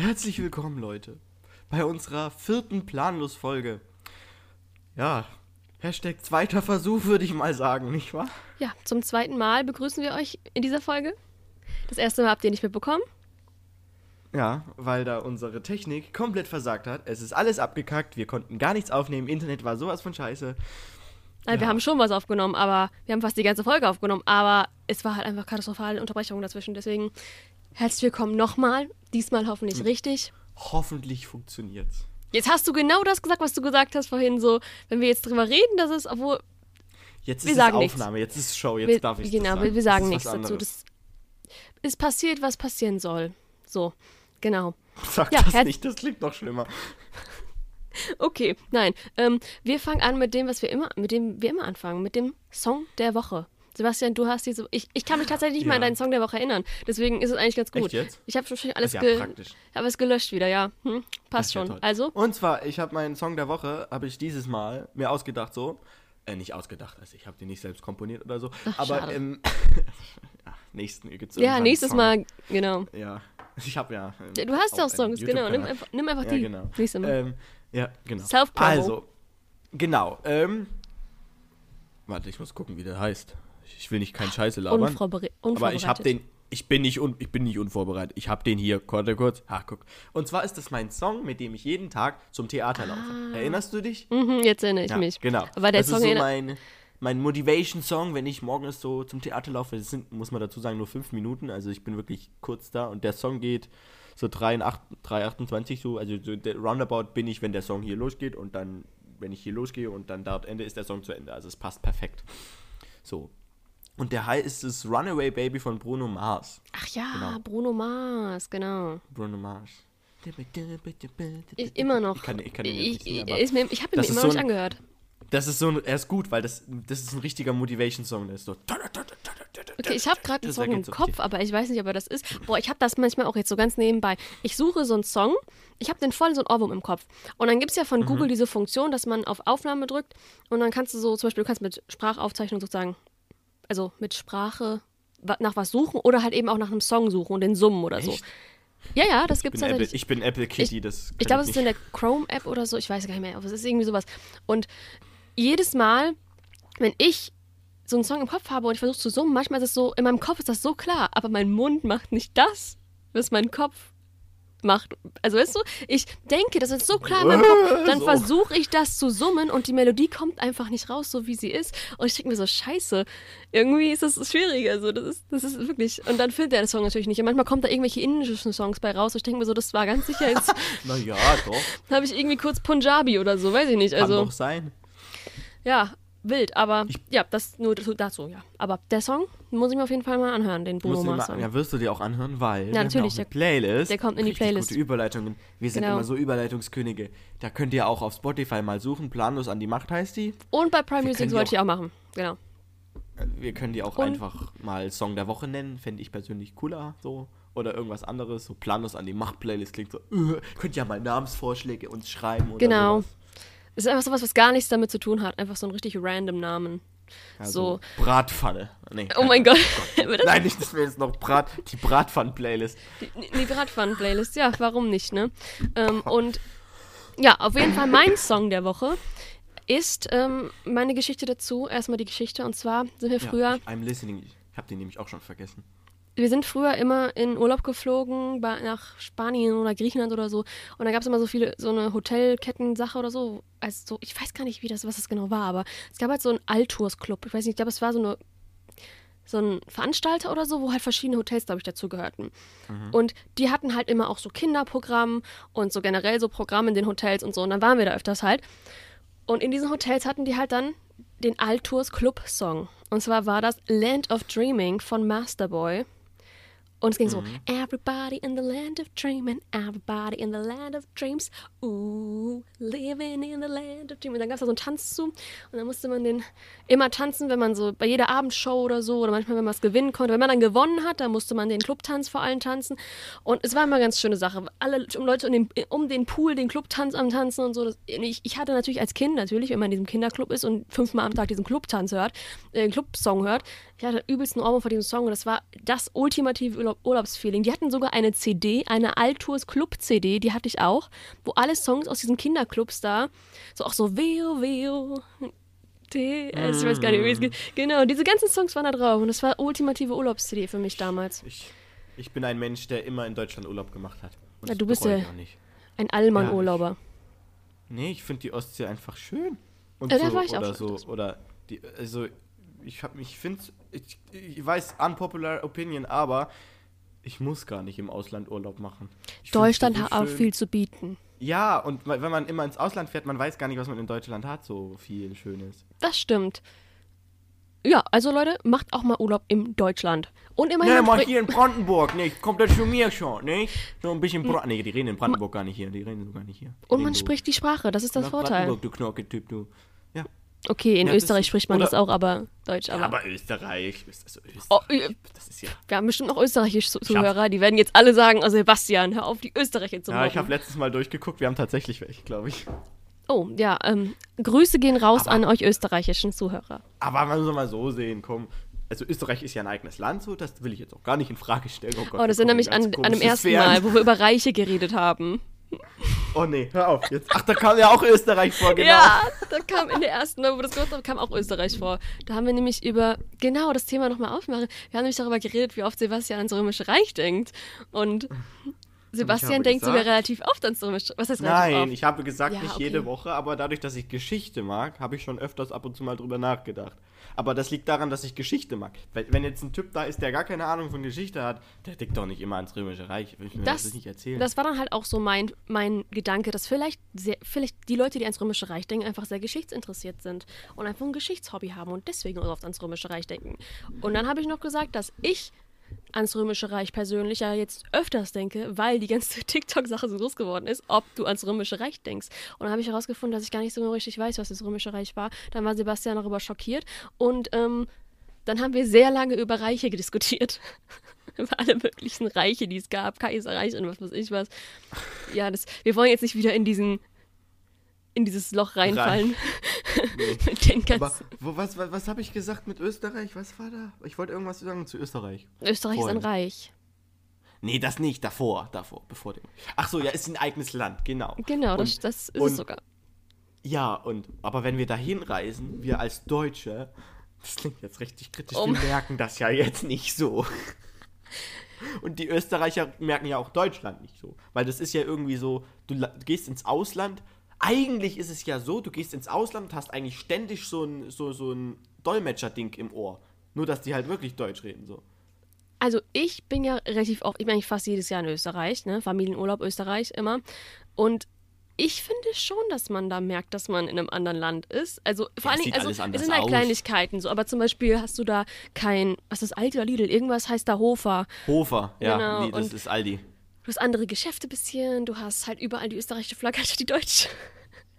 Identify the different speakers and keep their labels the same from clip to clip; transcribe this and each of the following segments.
Speaker 1: Herzlich willkommen, Leute, bei unserer vierten Planlos-Folge. Ja, Hashtag zweiter Versuch, würde ich mal sagen, nicht wahr?
Speaker 2: Ja, zum zweiten Mal begrüßen wir euch in dieser Folge. Das erste Mal habt ihr nicht mitbekommen.
Speaker 1: Ja, weil da unsere Technik komplett versagt hat. Es ist alles abgekackt, wir konnten gar nichts aufnehmen, Internet war sowas von scheiße.
Speaker 2: Also
Speaker 1: Ja.
Speaker 2: Wir haben schon was aufgenommen, aber wir haben fast die ganze Folge aufgenommen, aber es war halt einfach katastrophale Unterbrechungen dazwischen. Deswegen herzlich willkommen nochmal. Diesmal hoffentlich richtig.
Speaker 1: Hoffentlich funktioniert's.
Speaker 2: Jetzt hast du genau das gesagt, was du gesagt hast vorhin, so, wenn wir jetzt drüber reden, dass es, obwohl,
Speaker 1: Jetzt
Speaker 2: Wir
Speaker 1: ist
Speaker 2: sagen
Speaker 1: es
Speaker 2: nichts.
Speaker 1: Aufnahme, jetzt ist Show, jetzt
Speaker 2: wir,
Speaker 1: darf ich
Speaker 2: genau,
Speaker 1: das sagen.
Speaker 2: wir, wir sagen
Speaker 1: Das
Speaker 2: nichts
Speaker 1: ist
Speaker 2: dazu. Das ist passiert, was passieren soll. So, genau.
Speaker 1: Sag
Speaker 2: Ja,
Speaker 1: das nicht, das klingt noch schlimmer.
Speaker 2: Okay, nein. Ähm, wir fangen an mit dem, was wir immer, mit dem wir immer anfangen, mit dem Song der Woche. Sebastian, du hast diese. Ich, ich kann mich tatsächlich nicht mal an
Speaker 1: Ja.
Speaker 2: deinen Song der Woche erinnern. Deswegen ist es eigentlich ganz gut. Ich habe schon alles,
Speaker 1: ja
Speaker 2: ge hab es gelöscht wieder, ja. Hm, passt
Speaker 1: ja
Speaker 2: schon.
Speaker 1: toll.
Speaker 2: Also,
Speaker 1: Und zwar, ich habe meinen Song der Woche, habe ich dieses Mal mir ausgedacht so. Äh, nicht ausgedacht, also ich habe den nicht selbst komponiert oder so.
Speaker 2: Ach,
Speaker 1: aber im ja, nächsten gibt's
Speaker 2: ja, nächstes
Speaker 1: Song.
Speaker 2: Mal, genau.
Speaker 1: Ja, ich habe ja. ähm,
Speaker 2: Ja, Du hast ja auch Songs, genau. Nimm einfach, nimm einfach
Speaker 1: Ja,
Speaker 2: die.
Speaker 1: genau.
Speaker 2: Nächstes Mal.
Speaker 1: Ähm, ja, genau.
Speaker 2: Self-Promo.
Speaker 1: Also, genau. Ähm, warte, ich muss gucken, wie der heißt. Ich will nicht keinen Scheiße labern.
Speaker 2: Unvorbere
Speaker 1: Aber ich habe den, ich bin nicht un, ich bin nicht unvorbereitet. Ich habe den hier, warte kurz. Ha, guck. Und zwar ist das mein Song, mit dem ich jeden Tag zum Theater laufe. Erinnerst du dich?
Speaker 2: Mhm, jetzt erinnere ich
Speaker 1: Ja,
Speaker 2: mich.
Speaker 1: Genau.
Speaker 2: Aber der
Speaker 1: das
Speaker 2: Song
Speaker 1: ist so mein, mein Motivation-Song, wenn ich morgens so zum Theater laufe. Das sind, muss man dazu sagen, nur fünf Minuten. Also ich bin wirklich kurz da. Und der Song geht so 3,28 so. Also so der Roundabout bin ich, wenn der Song hier losgeht. Und dann, wenn ich hier losgehe und dann dort Ende, ist der Song zu Ende. Also es passt perfekt. So. Und der heißt es Runaway Baby von Bruno Mars.
Speaker 2: Ach ja,
Speaker 1: Genau.
Speaker 2: Bruno Mars, genau.
Speaker 1: Bruno Mars.
Speaker 2: Ich, immer noch.
Speaker 1: Ich kann, ich kann
Speaker 2: ich,
Speaker 1: nicht singen,
Speaker 2: ich, ist mir, ich habe ihn mir
Speaker 1: das ist
Speaker 2: immer
Speaker 1: so
Speaker 2: noch nicht
Speaker 1: ein-
Speaker 2: angehört.
Speaker 1: das ist so ein, er ist gut, weil das, das ist ein richtiger Motivation-Song. Der ist so.
Speaker 2: Okay, ich habe gerade einen
Speaker 1: Das
Speaker 2: Song im
Speaker 1: so
Speaker 2: Kopf, aber ich weiß nicht, ob er das ist. Boah, ich habe das manchmal auch jetzt so ganz nebenbei. Ich suche so einen Song, ich habe den voll so ein Ohrwurm im Kopf. Und dann gibt es ja
Speaker 1: Mhm.
Speaker 2: von Google diese Funktion, dass man auf Aufnahme drückt und dann kannst du so, zum Beispiel, du kannst mit Sprachaufzeichnung sozusagen, also mit Sprache nach was suchen oder halt eben auch nach einem Song suchen und den summen oder so.
Speaker 1: Echt?
Speaker 2: Ja, ja, das
Speaker 1: Ich
Speaker 2: gibt es
Speaker 1: bin, Apple,
Speaker 2: tatsächlich.
Speaker 1: ich bin Apple Kitty, das kann
Speaker 2: Ich glaube, es ist in der Chrome-App oder so, ich weiß gar nicht mehr, aber es ist irgendwie sowas. Und jedes Mal, wenn ich so einen Song im Kopf habe und ich versuche zu summen, manchmal ist es so, in meinem Kopf ist das so klar, aber mein Mund macht nicht das, was mein Kopf macht. Also weißt du, ich denke, das ist so klar in meinem Kopf, dann
Speaker 1: So.
Speaker 2: versuche ich das zu summen und die Melodie kommt einfach nicht raus, so wie sie ist. Und ich denke mir so, scheiße, irgendwie ist das schwieriger. Also das ist, das ist wirklich. Und dann findet er den Song natürlich nicht. Und manchmal kommt da irgendwelche indischen Songs bei raus. Und ich denke mir so, das war ganz sicher jetzt
Speaker 1: Naja, doch.
Speaker 2: habe ich irgendwie kurz Punjabi oder so, weiß ich nicht.
Speaker 1: Kann
Speaker 2: Also,
Speaker 1: doch sein.
Speaker 2: ja, wild, aber ja, das nur dazu, ja. Aber der Song muss ich mir auf jeden Fall mal anhören, den Bruno Mars
Speaker 1: mal,
Speaker 2: Song.
Speaker 1: ja, wirst du dir auch anhören, weil
Speaker 2: natürlich,
Speaker 1: ja auch
Speaker 2: der-
Speaker 1: Playlist.
Speaker 2: der kommt in die Playlist.
Speaker 1: Gute Überleitungen. Wir sind
Speaker 2: Genau.
Speaker 1: immer so Überleitungskönige. Da könnt ihr auch auf Spotify mal suchen. Planlos an die Macht heißt die.
Speaker 2: Und bei Prime
Speaker 1: Wir
Speaker 2: Music sollte ich auch machen. Genau.
Speaker 1: Wir können die auch
Speaker 2: Und-
Speaker 1: einfach mal Song der Woche nennen. Fände ich persönlich cooler. So. Oder irgendwas anderes. So Planlos an die Macht Playlist klingt so. Äh, könnt ihr mal Namensvorschläge uns schreiben oder
Speaker 2: Genau.
Speaker 1: sowas.
Speaker 2: Ist einfach sowas, was gar nichts damit zu tun hat. Einfach so ein richtig random Namen.
Speaker 1: Also,
Speaker 2: So.
Speaker 1: Bratpfanne. Nee,
Speaker 2: Oh mein Gott. Das-
Speaker 1: Nein, nicht, dass wir jetzt noch Brat, die Bratpfannen-Playlist.
Speaker 2: Die, die Bratpfannen-Playlist, ja, warum nicht, ne? Ähm, und ja, auf jeden Fall mein Song der Woche ist ähm, meine Geschichte dazu. Erstmal die Geschichte. Und zwar sind wir früher
Speaker 1: Ja, I'm listening. Ich habe den nämlich auch schon vergessen.
Speaker 2: Wir sind früher immer in Urlaub geflogen, bei, nach Spanien oder Griechenland oder so. Und da gab es immer so viele, so eine Hotelkettensache oder so. Also so, ich weiß gar nicht, wie das, was das genau war, aber es gab halt so einen Alltours-Club. Ich weiß nicht, ich glaube, es war so eine so ein Veranstalter oder so, wo halt verschiedene Hotels, glaube ich, dazugehörten. Und die hatten halt immer auch so Kinderprogramm und so generell so Programm in den Hotels und so. Und dann waren wir da öfters halt. Und in diesen Hotels hatten die halt dann den Altours Club Song. Und zwar war das Land of Dreaming von Masterboy. Und es ging so, everybody in the land of dreaming, everybody in the land of dreams, ooh, living in the land of dreaming. Und dann gab es da so einen Tanz zu und dann musste man den immer tanzen, wenn man so bei jeder Abendshow oder so oder manchmal, wenn man es gewinnen konnte. Wenn man dann gewonnen hat, dann musste man den Clubtanz vor allen tanzen. Und es war immer eine ganz schöne Sache. Alle um Leute um den, um den Pool, den Clubtanz am Tanzen und so. Das, ich, ich hatte natürlich als Kind, natürlich, wenn man in diesem Kinderclub ist und fünfmal am Tag diesen Clubtanz hört, äh, Clubsong hört, ich hatte übelst einen Ohrwurm vor diesem Song und das war das ultimative Urlaub, Urlaubsfeeling. Die hatten sogar eine CD, eine Altours Club CD, die hatte ich auch, wo alle Songs aus diesen Kinderclubs da, so auch so Veo, Veo, TS, ich weiß gar nicht, wie es geht. Genau, diese ganzen Songs waren da drauf und das war ultimative Urlaubs-CD für mich damals.
Speaker 1: Ich, ich bin ein Mensch, der immer in Deutschland Urlaub gemacht hat.
Speaker 2: Ja, du bist ja-
Speaker 1: auch.
Speaker 2: Ein Allmann-Urlauber.
Speaker 1: Nee, ich finde die Ostsee einfach schön. Und
Speaker 2: Ja, da
Speaker 1: so,
Speaker 2: war ich auch
Speaker 1: oder
Speaker 2: schon
Speaker 1: so, oder die, also ich hab, ich finde, ich, ich weiß, unpopular opinion, aber ich muss gar nicht im Ausland Urlaub machen. Ich
Speaker 2: Deutschland hat auch viel zu bieten.
Speaker 1: Ja, und wenn man immer ins Ausland fährt, man weiß gar nicht, was man in Deutschland hat, so viel Schönes.
Speaker 2: Das stimmt. Ja, also Leute, macht auch mal Urlaub in Deutschland. Und immerhin. Man
Speaker 1: mal hier in Brandenburg, nicht? Kommt das zu mir schon, nicht? So ein bisschen Bra Nee, die reden in Brandenburg gar nicht hier, die reden sogar nicht hier. Die
Speaker 2: und man spricht die Sprache, das ist das
Speaker 1: nach
Speaker 2: Vorteil.
Speaker 1: Brandenburg, du Knorke-Typ, du. Ja.
Speaker 2: Okay, in
Speaker 1: Ja,
Speaker 2: Österreich spricht man das auch, aber Deutsch. Aber,
Speaker 1: Aber Österreich, ist das so Österreich?
Speaker 2: Oh,
Speaker 1: das ist ja.
Speaker 2: wir haben bestimmt noch österreichische Zu- Zuhörer, die werden jetzt alle sagen, oh Sebastian, hör auf, die Österreicher zu
Speaker 1: Ja, ich habe letztes Mal durchgeguckt, wir haben tatsächlich welche, glaube ich.
Speaker 2: Oh, ja, ähm, Grüße gehen raus
Speaker 1: Aber-
Speaker 2: an euch österreichischen Zuhörer.
Speaker 1: Aber man muss mal so sehen, komm. Also Österreich ist ja ein eigenes Land, so das will ich jetzt auch gar nicht in Frage stellen. Oh, Gott,
Speaker 2: Oh, das erinnert mich an, an dem ersten. Mal, wo wir über Reiche geredet haben.
Speaker 1: Oh nee, hör auf jetzt. Ach, da kam ja auch Österreich vor, genau.
Speaker 2: Ja, da kam in der ersten, wo das gehört haben, kam auch Österreich vor. Da haben wir nämlich über, genau, das Thema nochmal aufmachen. Wir haben nämlich darüber geredet, wie oft Sebastian ans Römische Reich denkt. Und Sebastian denkt sogar
Speaker 1: gesagt-
Speaker 2: relativ oft ans Römische Was heißt
Speaker 1: Nein,
Speaker 2: oft?
Speaker 1: ich habe gesagt,
Speaker 2: Ja,
Speaker 1: nicht
Speaker 2: okay.
Speaker 1: jede Woche, aber dadurch, dass ich Geschichte mag, habe ich schon öfters ab und zu mal drüber nachgedacht. Aber das liegt daran, dass ich Geschichte mag. Wenn jetzt ein Typ da ist, der gar keine Ahnung von Geschichte hat, der denkt doch nicht immer ans Römische Reich. Ich will mir das,
Speaker 2: das,
Speaker 1: nicht erzählen.
Speaker 2: das war dann halt auch so mein, mein Gedanke, dass vielleicht, sehr, vielleicht die Leute, die ans Römische Reich denken, einfach sehr geschichtsinteressiert sind und einfach ein Geschichtshobby haben und deswegen oft ans Römische Reich denken. Und dann habe ich noch gesagt, dass ich ans Römische Reich persönlich ja jetzt öfters denke, weil die ganze TikTok-Sache so groß geworden ist, ob du ans Römische Reich denkst. Und dann habe ich herausgefunden, dass ich gar nicht so richtig weiß, was das Römische Reich war. Dann war Sebastian darüber schockiert und ähm, dann haben wir sehr lange über Reiche diskutiert. über alle möglichen Reiche, die es gab, Kaiserreich und was weiß ich was. Ja, das, wir wollen jetzt nicht wieder in diesen in dieses Loch reinfallen. mit den
Speaker 1: aber
Speaker 2: ganzen.
Speaker 1: wo, was, was, was habe ich gesagt mit Österreich? Was war da? Ich wollte irgendwas sagen zu Österreich.
Speaker 2: Österreich ist ein. Reich.
Speaker 1: Nee, das nicht, davor, davor, bevor dem. Ach so, ja, ist ein eigenes Land, genau.
Speaker 2: Genau, das,
Speaker 1: Und-
Speaker 2: das ist
Speaker 1: und-
Speaker 2: es sogar.
Speaker 1: Ja, und aber wenn wir dahin reisen, wir als Deutsche, das klingt jetzt richtig kritisch,
Speaker 2: Oh
Speaker 1: wir merken das ja jetzt nicht so. Und die Österreicher merken ja auch Deutschland nicht so, weil das ist ja irgendwie so, du gehst ins Ausland. Eigentlich ist es ja so, du gehst ins Ausland und hast eigentlich ständig so ein so so ein Dolmetscher-Ding im Ohr, nur dass die halt wirklich Deutsch reden so.
Speaker 2: Also ich bin ja relativ oft, ich bin eigentlich fast jedes Jahr in Österreich, ne? Familienurlaub Österreich immer. Und ich finde schon, dass man da merkt, dass man in einem anderen Land ist. Also vor
Speaker 1: Ja, sieht
Speaker 2: also es sind halt
Speaker 1: aus.
Speaker 2: Kleinigkeiten so, aber zum Beispiel hast du da kein, was ist Aldi oder Lidl? Irgendwas heißt da Hofer.
Speaker 1: Hofer, ja,
Speaker 2: Genau,
Speaker 1: nee, das
Speaker 2: und-
Speaker 1: ist Aldi.
Speaker 2: Du hast andere Geschäfte bisschen, du hast halt überall die österreichische Flagge, halt die deutsche.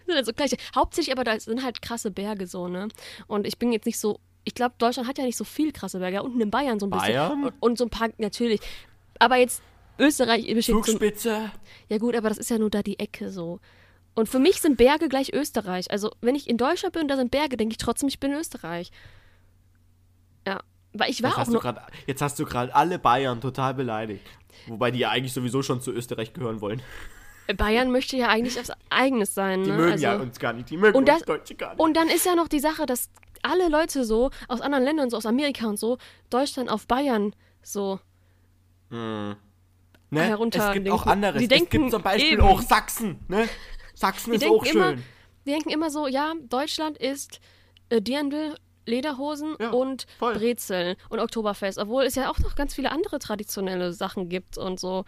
Speaker 2: Sind halt so gleiche. Hauptsächlich aber da sind halt krasse Berge so, ne? Und ich bin jetzt nicht so, ich glaube, Deutschland hat ja nicht so viel krasse Berge. Ja, unten in Bayern so ein bisschen.
Speaker 1: Bayern?
Speaker 2: Und, und so ein paar, natürlich. Aber jetzt Österreich besteht
Speaker 1: Zugspitze.
Speaker 2: Ja gut, aber das ist ja nur da die Ecke so. Und für mich sind Berge gleich Österreich. Also wenn ich in Deutschland bin und da sind Berge, denke ich trotzdem, ich bin in Österreich. Ja, weil ich war
Speaker 1: Jetzt
Speaker 2: auch
Speaker 1: hast,
Speaker 2: noch...
Speaker 1: grad, jetzt hast du gerade alle Bayern total beleidigt. Wobei die ja eigentlich sowieso schon zu Österreich gehören wollen.
Speaker 2: Bayern möchte ja eigentlich aufs Eigenes sein.
Speaker 1: Die
Speaker 2: ne?
Speaker 1: mögen
Speaker 2: also,
Speaker 1: ja uns gar nicht. Die mögen
Speaker 2: Und
Speaker 1: uns
Speaker 2: das-
Speaker 1: Deutsche gar nicht.
Speaker 2: Und dann ist ja noch die Sache, dass alle Leute so aus anderen Ländern, so aus Amerika und so, Deutschland auf Bayern so.
Speaker 1: ne?
Speaker 2: herunter
Speaker 1: es gibt
Speaker 2: denken.
Speaker 1: auch anderes.
Speaker 2: Die
Speaker 1: es
Speaker 2: denken
Speaker 1: gibt zum Beispiel
Speaker 2: eben.
Speaker 1: auch Sachsen. Ne? Sachsen
Speaker 2: Die
Speaker 1: ist auch
Speaker 2: immer-
Speaker 1: schön.
Speaker 2: Die denken immer so, ja, Deutschland ist äh, Dirndl, Lederhosen
Speaker 1: Ja,
Speaker 2: und
Speaker 1: voll.
Speaker 2: Brezeln und Oktoberfest, obwohl es ja auch noch ganz viele andere traditionelle Sachen gibt und so.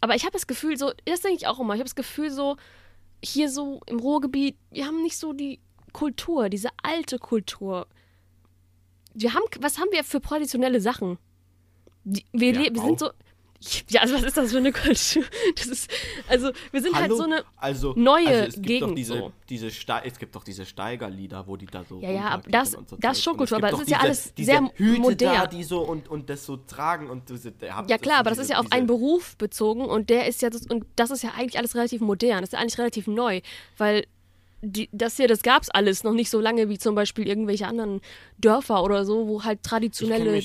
Speaker 2: Aber ich habe das Gefühl, so, das denke ich auch immer, ich habe das Gefühl, so, hier so im Ruhrgebiet, wir haben nicht so die Kultur, diese alte Kultur. Wir haben, was haben wir für traditionelle Sachen? Die, wir,
Speaker 1: Ja,
Speaker 2: wir sind so, ja, also was ist das für eine Kultur? Das ist, also wir sind halt
Speaker 1: Hallo?
Speaker 2: so eine,
Speaker 1: also,
Speaker 2: neue
Speaker 1: also es gibt
Speaker 2: Gegend
Speaker 1: Doch diese,
Speaker 2: so.
Speaker 1: diese Ste es gibt doch diese Steigerlieder, wo die da so.
Speaker 2: Ja, ja, aber
Speaker 1: runterklettern
Speaker 2: das-
Speaker 1: so
Speaker 2: das Schokokultur,
Speaker 1: es gibt
Speaker 2: aber das ist ja alles
Speaker 1: diese
Speaker 2: sehr
Speaker 1: Hüte
Speaker 2: modern.
Speaker 1: Da, die so und, und das so tragen und diese,
Speaker 2: Ja klar, aber das
Speaker 1: diese-
Speaker 2: ist ja auf einen Beruf bezogen und der ist ja das, und das ist ja eigentlich alles relativ modern, das ist ja eigentlich relativ neu, weil die, das hier, das gab's alles noch nicht so lange wie zum Beispiel irgendwelche anderen Dörfer oder so, wo halt traditionelle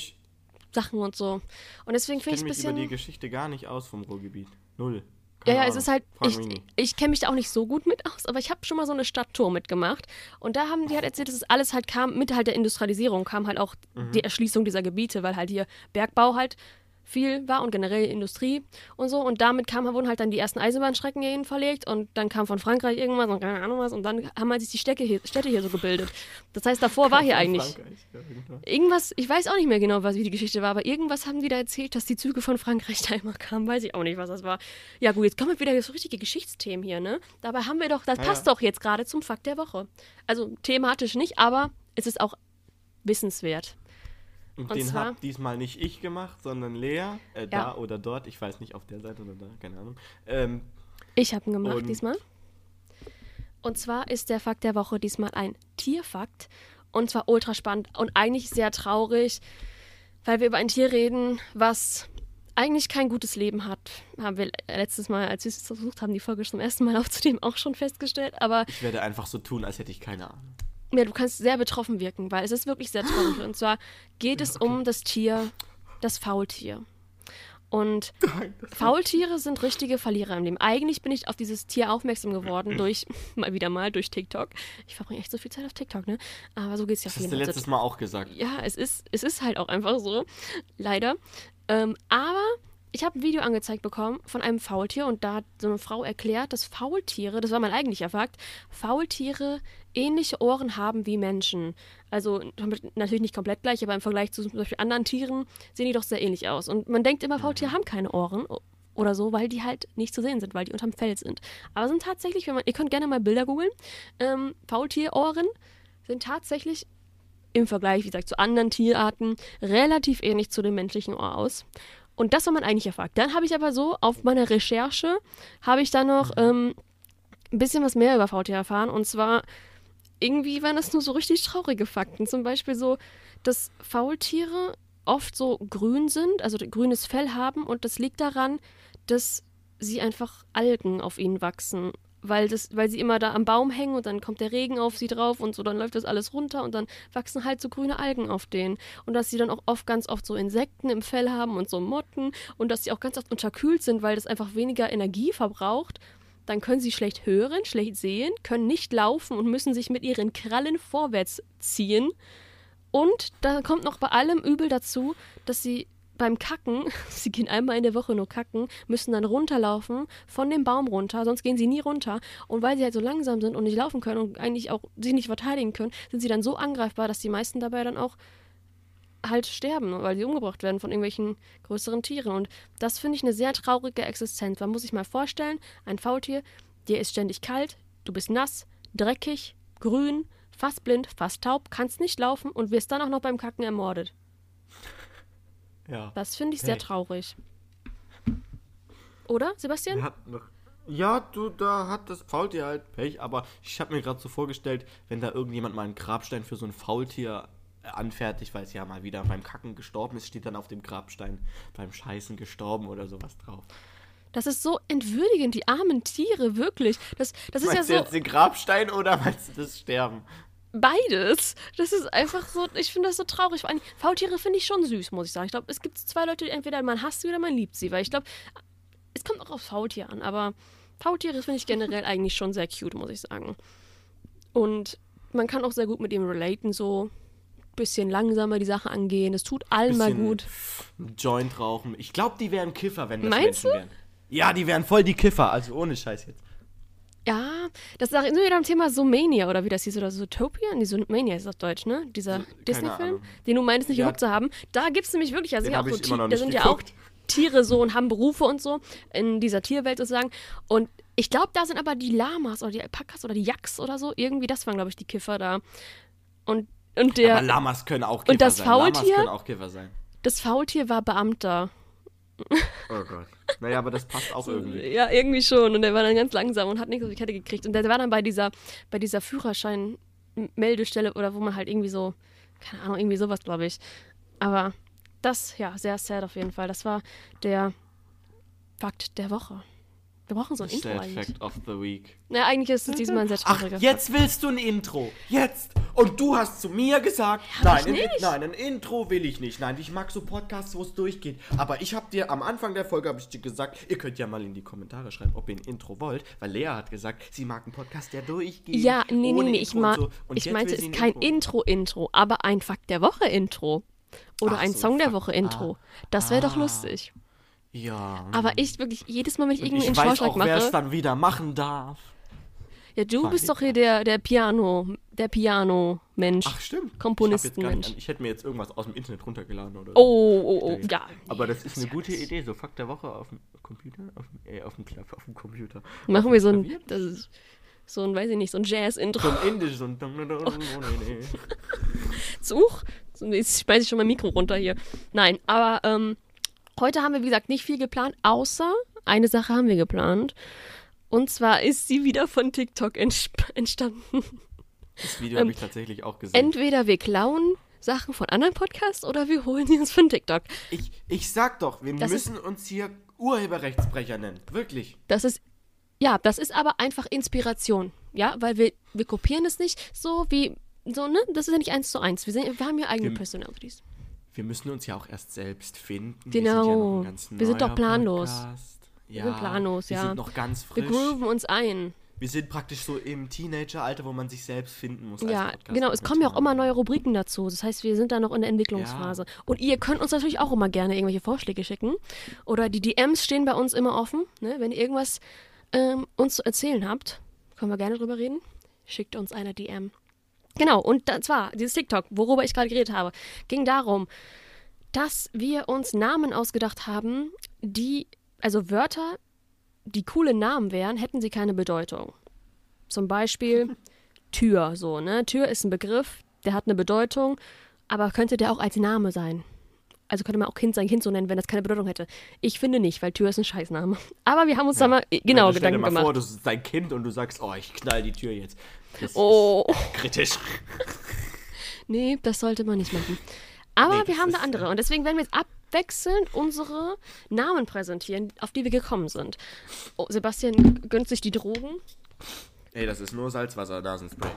Speaker 2: Sachen und so. Und deswegen
Speaker 1: Ich
Speaker 2: finde ich es
Speaker 1: mich
Speaker 2: ein
Speaker 1: über die
Speaker 2: bisschen.
Speaker 1: Geschichte gar nicht aus vom Ruhrgebiet. Null.
Speaker 2: Ja,
Speaker 1: Keine
Speaker 2: ja, es
Speaker 1: Ahnung.
Speaker 2: ist halt,
Speaker 1: Frag
Speaker 2: ich, ich kenne mich da auch nicht so gut mit aus, aber ich habe schon mal so eine Stadttour mitgemacht. Und da haben die halt erzählt, dass es alles halt kam, mit halt der Industrialisierung kam halt auch
Speaker 1: Mhm.
Speaker 2: die Erschließung dieser Gebiete, weil halt hier Bergbau halt viel war und generell Industrie und so. Und damit kam, wurden halt dann die ersten Eisenbahnstrecken hierhin verlegt und dann kam von Frankreich irgendwas und keine Ahnung was und dann haben halt sich die Städte hier, Städte hier so gebildet. Das heißt, davor war hier eigentlich
Speaker 1: irgendwann.
Speaker 2: irgendwas, ich weiß auch nicht mehr genau, was wie die Geschichte war, aber irgendwas haben die da erzählt, dass die Züge von Frankreich da immer kamen. Weiß ich auch nicht, was das war. Ja gut, jetzt kommen wir wieder so richtige Geschichtsthemen hier, ne? Dabei haben wir doch, das
Speaker 1: Ja,
Speaker 2: passt
Speaker 1: ja.
Speaker 2: doch jetzt gerade zum Fakt der Woche. Also thematisch nicht, aber es ist auch wissenswert.
Speaker 1: Und,
Speaker 2: Und
Speaker 1: den
Speaker 2: zwar-
Speaker 1: hab diesmal nicht ich gemacht, sondern Lea. Äh, Da oder dort. Ich weiß nicht, auf der Seite oder da. Keine Ahnung. Ähm,
Speaker 2: Ich habe ihn gemacht diesmal. Und zwar ist der Fakt der Woche diesmal ein Tierfakt. Und zwar ultra spannend und eigentlich sehr traurig, weil wir über ein Tier reden, was eigentlich kein gutes Leben hat. Haben wir letztes Mal, als wir es versucht haben, die Folge zum ersten Mal aufzunehmen, auch schon festgestellt. Aber
Speaker 1: ich werde einfach so tun, als hätte ich keine Ahnung.
Speaker 2: Ja, du kannst sehr betroffen wirken, weil es ist wirklich sehr traurig. Und zwar geht es um das Tier, das Faultier. Und Faultiere sind richtige Verlierer im Leben. Eigentlich bin ich auf dieses Tier aufmerksam geworden durch, mal wieder mal, durch TikTok. Ich verbringe echt so viel Zeit auf TikTok, ne? Aber so geht es ja
Speaker 1: Das
Speaker 2: auf
Speaker 1: hast du
Speaker 2: jeden
Speaker 1: letztes. Mal auch gesagt.
Speaker 2: Ja, es ist, es ist halt auch einfach so. Leider. Ähm, aber ich habe ein Video angezeigt bekommen von einem Faultier und da hat so eine Frau erklärt, dass Faultiere, das war mein eigentlicher Fakt, Faultiere ähnliche Ohren haben wie Menschen. Also natürlich nicht komplett gleich, aber im Vergleich zu zum Beispiel anderen Tieren sehen die doch sehr ähnlich aus. Und man denkt immer, Faultiere haben keine Ohren oder so, weil die halt nicht zu sehen sind, weil die unterm Fell sind. Aber sind tatsächlich, wenn man, ihr könnt gerne mal Bilder googeln, ähm, Faultierohren sind tatsächlich im Vergleich, wie gesagt, zu anderen Tierarten relativ ähnlich zu dem menschlichen Ohr aus. Und das war mein eigentlicher Fakt. Dann habe ich aber so auf meiner Recherche, habe ich dann noch ähm, ein bisschen was mehr über Faultiere erfahren. Und zwar, irgendwie waren das nur so richtig traurige Fakten. Zum Beispiel so, dass Faultiere oft so grün sind, also grünes Fell haben. Und das liegt daran, dass sie einfach Algen auf ihnen wachsen. Weil, das, weil sie immer da am Baum hängen und dann kommt der Regen auf sie drauf und so, dann läuft das alles runter und dann wachsen halt so grüne Algen auf denen. Und dass sie dann auch oft ganz oft so Insekten im Fell haben und so Motten und dass sie auch ganz oft unterkühlt sind, weil das einfach weniger Energie verbraucht. Dann können sie schlecht hören, schlecht sehen, können nicht laufen und müssen sich mit ihren Krallen vorwärts ziehen. Und da kommt noch bei allem übel dazu, dass sie beim Kacken, sie gehen einmal in der Woche nur kacken, müssen dann runterlaufen von dem Baum runter, sonst gehen sie nie runter. Und weil sie halt so langsam sind und nicht laufen können und eigentlich auch sich nicht verteidigen können, sind sie dann so angreifbar, dass die meisten dabei dann auch halt sterben, weil sie umgebracht werden von irgendwelchen größeren Tieren. Und das finde ich eine sehr traurige Existenz. Man muss sich mal vorstellen, ein Faultier, dir ist ständig kalt, du bist nass, dreckig, grün, fast blind, fast taub, kannst nicht laufen und wirst dann auch noch beim Kacken ermordet.
Speaker 1: Ja.
Speaker 2: Das finde ich sehr
Speaker 1: Pech.
Speaker 2: traurig. Oder, Sebastian?
Speaker 1: Ja, du, da hat das Faultier halt Pech, aber ich habe mir gerade so vorgestellt, wenn da irgendjemand mal einen Grabstein für so ein Faultier äh, anfertigt, weil es ja mal wieder beim Kacken gestorben ist, steht dann auf dem Grabstein beim Scheißen gestorben oder sowas drauf.
Speaker 2: Das ist so entwürdigend, die armen Tiere, wirklich. Das, das ist ja
Speaker 1: meinst du
Speaker 2: so
Speaker 1: jetzt den Grabstein oder meinst du das Sterben?
Speaker 2: Beides. Das ist einfach so, ich finde das so traurig. Vor allem, Faultiere finde ich schon süß, muss ich sagen. Ich glaube, es gibt zwei Leute, die entweder man hasst sie oder man liebt sie, weil ich glaube, es kommt auch aufs Faultier an, aber Faultiere finde ich generell eigentlich schon sehr cute, muss ich sagen. Und man kann auch sehr gut mit ihm relaten, so ein bisschen langsamer die Sache angehen. Es tut allen mal gut.
Speaker 1: Joint rauchen. Ich glaube, die wären Kiffer, wenn das
Speaker 2: Meinst
Speaker 1: Menschen wären. Ja, die wären voll die Kiffer, also ohne Scheiß jetzt.
Speaker 2: Ja, das sind wir wieder am Thema Zoomania oder wie das hieß oder Zootopia? Nee, Zoomania ist auf Deutsch, ne? Dieser Disney-Film, den du meinst, nicht
Speaker 1: Ja.
Speaker 2: geguckt zu haben. Da gibt es nämlich wirklich, also ja auch so
Speaker 1: immer
Speaker 2: da sind ja auch
Speaker 1: geguckt.
Speaker 2: Tiere so und haben Berufe und so in dieser Tierwelt sozusagen. Und ich glaube, da sind aber die Lamas oder die Alpakas oder die Yaks oder so, irgendwie, das waren, glaube ich, die Kiffer da. Und, und der,
Speaker 1: Aber Lamas können auch Kiffer
Speaker 2: Und das
Speaker 1: sein.
Speaker 2: Faultier?
Speaker 1: auch sein.
Speaker 2: das Faultier war Beamter.
Speaker 1: Oh Gott. Naja, aber das passt auch irgendwie.
Speaker 2: Ja, irgendwie schon. Und der war dann ganz langsam und hat nichts auf die Kette gekriegt. Und der war dann bei dieser, bei dieser Führerschein-Meldestelle oder wo man halt irgendwie so, keine Ahnung, irgendwie sowas, glaube ich. Aber das, ja, sehr sad auf jeden Fall. Das war der Fakt der Woche. Wir brauchen so ein Intro
Speaker 1: Sad
Speaker 2: eigentlich.
Speaker 1: Fact of the Week.
Speaker 2: Na, eigentlich ist es diesmal ein sehr
Speaker 1: Ach,
Speaker 2: trauriger
Speaker 1: jetzt willst du ein Intro. Jetzt. Und du hast zu mir gesagt,
Speaker 2: hab
Speaker 1: nein, ein,
Speaker 2: nicht.
Speaker 1: nein, ein Intro will ich nicht. Nein, ich mag so Podcasts, wo es durchgeht. Aber ich habe dir am Anfang der Folge habe ich dir gesagt, ihr könnt ja mal in die Kommentare schreiben, ob ihr ein Intro wollt, weil Lea hat gesagt, sie mag einen Podcast, der durchgeht.
Speaker 2: Ja, nee, nee, nee, ich, ma
Speaker 1: so. Und
Speaker 2: ich meinte, es ist
Speaker 1: ein
Speaker 2: kein Intro-Intro, aber ein Fakt der Woche-Intro. Oder
Speaker 1: Ach
Speaker 2: ein
Speaker 1: so,
Speaker 2: Song der Woche-Intro.
Speaker 1: ah.
Speaker 2: Das wäre doch
Speaker 1: Ah.
Speaker 2: lustig.
Speaker 1: Ja.
Speaker 2: Aber ich wirklich, jedes Mal, wenn ich
Speaker 1: Und
Speaker 2: irgendeinen
Speaker 1: ich weiß
Speaker 2: Vorschlag
Speaker 1: auch, wer es
Speaker 2: mache.
Speaker 1: dann wieder machen darf.
Speaker 2: Ja, du
Speaker 1: Fakt.
Speaker 2: bist doch hier der, der Piano, der Piano-Mensch.
Speaker 1: Ach stimmt.
Speaker 2: Komponistenmensch.
Speaker 1: Ich, ich hätte mir jetzt irgendwas aus dem Internet runtergeladen oder so.
Speaker 2: Oh, oh, oh, ja.
Speaker 1: Aber das ist eine
Speaker 2: ja
Speaker 1: gute Idee, so Fakt der Woche auf dem Computer, auf dem, äh, auf dem Klapp, auf dem Computer.
Speaker 2: Machen wir so ein, das ist so ein, weiß ich nicht, so ein Jazz-Intro.
Speaker 1: So ein Indisch, so ein
Speaker 2: Such. So, Jetzt schmeiße ich schon mein Mikro runter hier. Nein, aber ähm, heute haben wir, wie gesagt, nicht viel geplant, außer eine Sache haben wir geplant. Und zwar ist sie wieder von TikTok entstanden.
Speaker 1: Das Video
Speaker 2: Ähm,
Speaker 1: habe ich tatsächlich auch gesehen.
Speaker 2: Entweder wir klauen Sachen von anderen Podcasts oder wir holen sie uns von TikTok.
Speaker 1: Ich, ich sag doch, wir
Speaker 2: Das
Speaker 1: müssen uns hier Urheberrechtsbrecher nennen. Wirklich.
Speaker 2: Das ist, ja, das ist aber einfach Inspiration. Ja, weil wir, wir kopieren es nicht so wie, so, ne? Das ist ja nicht eins zu eins. Wir, sind, wir haben ja eigene
Speaker 1: Wir-
Speaker 2: Personalities.
Speaker 1: Wir müssen uns ja auch erst selbst finden.
Speaker 2: Genau.
Speaker 1: Wir sind, ja
Speaker 2: Wir sind doch planlos.
Speaker 1: Podcast. Ja,
Speaker 2: sind planlos,
Speaker 1: wir
Speaker 2: ja.
Speaker 1: sind noch ganz
Speaker 2: Wir
Speaker 1: frisch.
Speaker 2: grooven uns ein.
Speaker 1: Wir sind praktisch so im Teenageralter, wo man sich selbst finden muss.
Speaker 2: Ja, genau. Es kommen ja auch immer neue Rubriken dazu. Das heißt, wir sind da noch in der Entwicklungsphase. Und ihr könnt uns natürlich auch immer gerne irgendwelche Vorschläge schicken. Oder die DMs stehen bei uns immer offen. Ne? Wenn ihr irgendwas ähm, uns zu erzählen habt, können wir gerne drüber reden. Schickt uns eine DM. Genau, und das war dieses TikTok, worüber ich gerade geredet habe, ging darum, dass wir uns Namen ausgedacht haben, die, also Wörter, die coole Namen wären, hätten sie keine Bedeutung. Zum Beispiel Tür, so, ne? Tür ist ein Begriff, der hat eine Bedeutung, aber könnte der auch als Name sein. Also könnte man auch kind sein Kind so nennen, wenn das keine Bedeutung hätte. Ich finde nicht, weil Tür ist ein Scheißname. Aber wir haben uns da mal äh, genau
Speaker 1: Meine, stell dir
Speaker 2: Gedanken
Speaker 1: mal
Speaker 2: gemacht.
Speaker 1: vor, du bist dein Kind und du sagst, oh, ich knall die Tür jetzt. Das
Speaker 2: oh,
Speaker 1: kritisch.
Speaker 2: nee, das sollte man nicht machen. Aber
Speaker 1: Nee,
Speaker 2: wir haben da andere. Und deswegen werden wir jetzt abwechselnd unsere Namen präsentieren, auf die wir gekommen sind. Oh, Sebastian gönnt sich die Drogen.
Speaker 1: Ey, das ist nur Salzwasser, Nasenspray.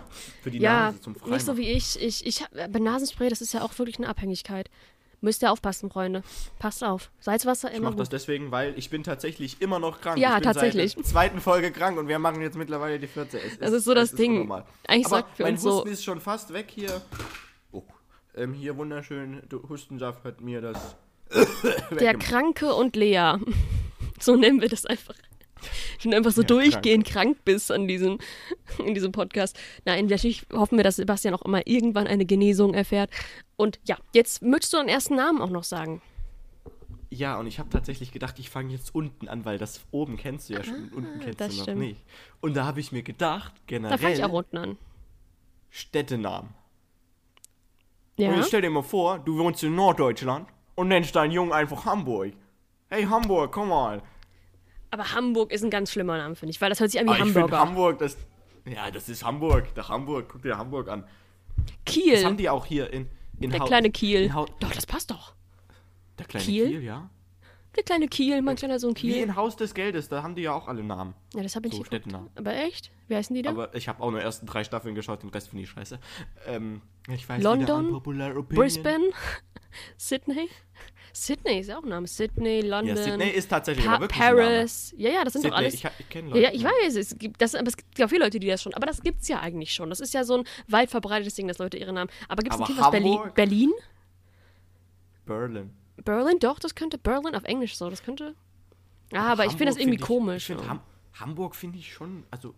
Speaker 1: Für die
Speaker 2: Ja,
Speaker 1: Nase zum Freimachen.
Speaker 2: nicht so wie ich. Ich, ich hab- bei Nasenspray, das ist ja auch wirklich eine Abhängigkeit. Müsst ihr aufpassen, Freunde. Passt auf. Salzwasser
Speaker 1: Ich
Speaker 2: immer
Speaker 1: mache das deswegen, weil ich bin tatsächlich immer noch krank.
Speaker 2: Ja,
Speaker 1: ich bin
Speaker 2: tatsächlich.
Speaker 1: Seit der zweiten Folge krank und wir machen jetzt mittlerweile die vierte. Es
Speaker 2: Das ist so das Ding. Eigentlich
Speaker 1: Aber
Speaker 2: sagt für
Speaker 1: mein
Speaker 2: uns so-
Speaker 1: Husten ist schon fast weg hier. Oh. Ähm, hier wunderschön. Du Hustensaft hat mir das.
Speaker 2: Der. Kranke und Lea. So nennen wir das einfach. Schon einfach so
Speaker 1: Ja,
Speaker 2: durchgehend krank bist an diesem, in diesem Podcast. Nein, natürlich hoffen wir, dass Sebastian auch immer irgendwann eine Genesung erfährt. Und ja, jetzt möchtest du deinen ersten Namen auch noch sagen.
Speaker 1: Ja, und ich habe tatsächlich gedacht, ich fange jetzt unten an, weil das oben kennst du ja schon. unten kennst
Speaker 2: Ah, das
Speaker 1: du noch
Speaker 2: stimmt.
Speaker 1: nicht. Und da habe ich mir gedacht,
Speaker 2: Da fange
Speaker 1: generell
Speaker 2: ich auch unten an.
Speaker 1: Städtenamen. Und
Speaker 2: Ja.
Speaker 1: jetzt stell dir mal vor, du wohnst in Norddeutschland und nennst deinen Jungen einfach Hamburg. Hey Hamburg, komm mal.
Speaker 2: Aber Hamburg ist ein ganz schlimmer Name, finde ich, weil das hört sich an wie
Speaker 1: Ah,
Speaker 2: Hamburger.
Speaker 1: Hamburg, das. Ja, das ist Hamburg. Der Hamburg. Guck dir Hamburg an. Das haben
Speaker 2: Kiel.
Speaker 1: die auch hier in. in
Speaker 2: Der
Speaker 1: Hau-
Speaker 2: kleine Kiel.
Speaker 1: In
Speaker 2: Doch, das passt doch.
Speaker 1: der kleine
Speaker 2: Kiel?
Speaker 1: Kiel? ja.
Speaker 2: Der kleine Kiel, mein kleiner Sohn
Speaker 1: Wie
Speaker 2: Kiel.
Speaker 1: in Haus des Geldes, da haben die ja auch alle Namen.
Speaker 2: Ja, das habe ich
Speaker 1: So
Speaker 2: nicht
Speaker 1: Städtenamen.
Speaker 2: Aber echt? Wie heißen die da?
Speaker 1: Aber ich habe auch nur ersten drei Staffeln geschaut, den Rest finde ich scheiße. Ähm, ich weiß
Speaker 2: London? Brisbane? Sydney? Sydney ist ja auch ein Name. Sydney, London.
Speaker 1: Ja, Sydney ist tatsächlich
Speaker 2: Pa
Speaker 1: wirklich ein Name.
Speaker 2: Paris. Ja, ja, das sind doch
Speaker 1: Sydney,
Speaker 2: alles.
Speaker 1: ich, ich kenne
Speaker 2: ja,
Speaker 1: Leute.
Speaker 2: ja, ich weiß, es gibt, das, aber es gibt ja viele Leute, die das schon. Aber das gibt's ja eigentlich schon. Das ist ja so ein weit verbreitetes Ding, dass Leute ihre Namen. Aber gibt es ein Kind, was Berlin? Berlin?
Speaker 1: Berlin.
Speaker 2: Berlin? Doch, das könnte Berlin auf Englisch so. Das könnte. Ja, aber ich finde das irgendwie
Speaker 1: find ich-
Speaker 2: komisch.
Speaker 1: Ich find
Speaker 2: so.
Speaker 1: Ham Hamburg finde ich schon, also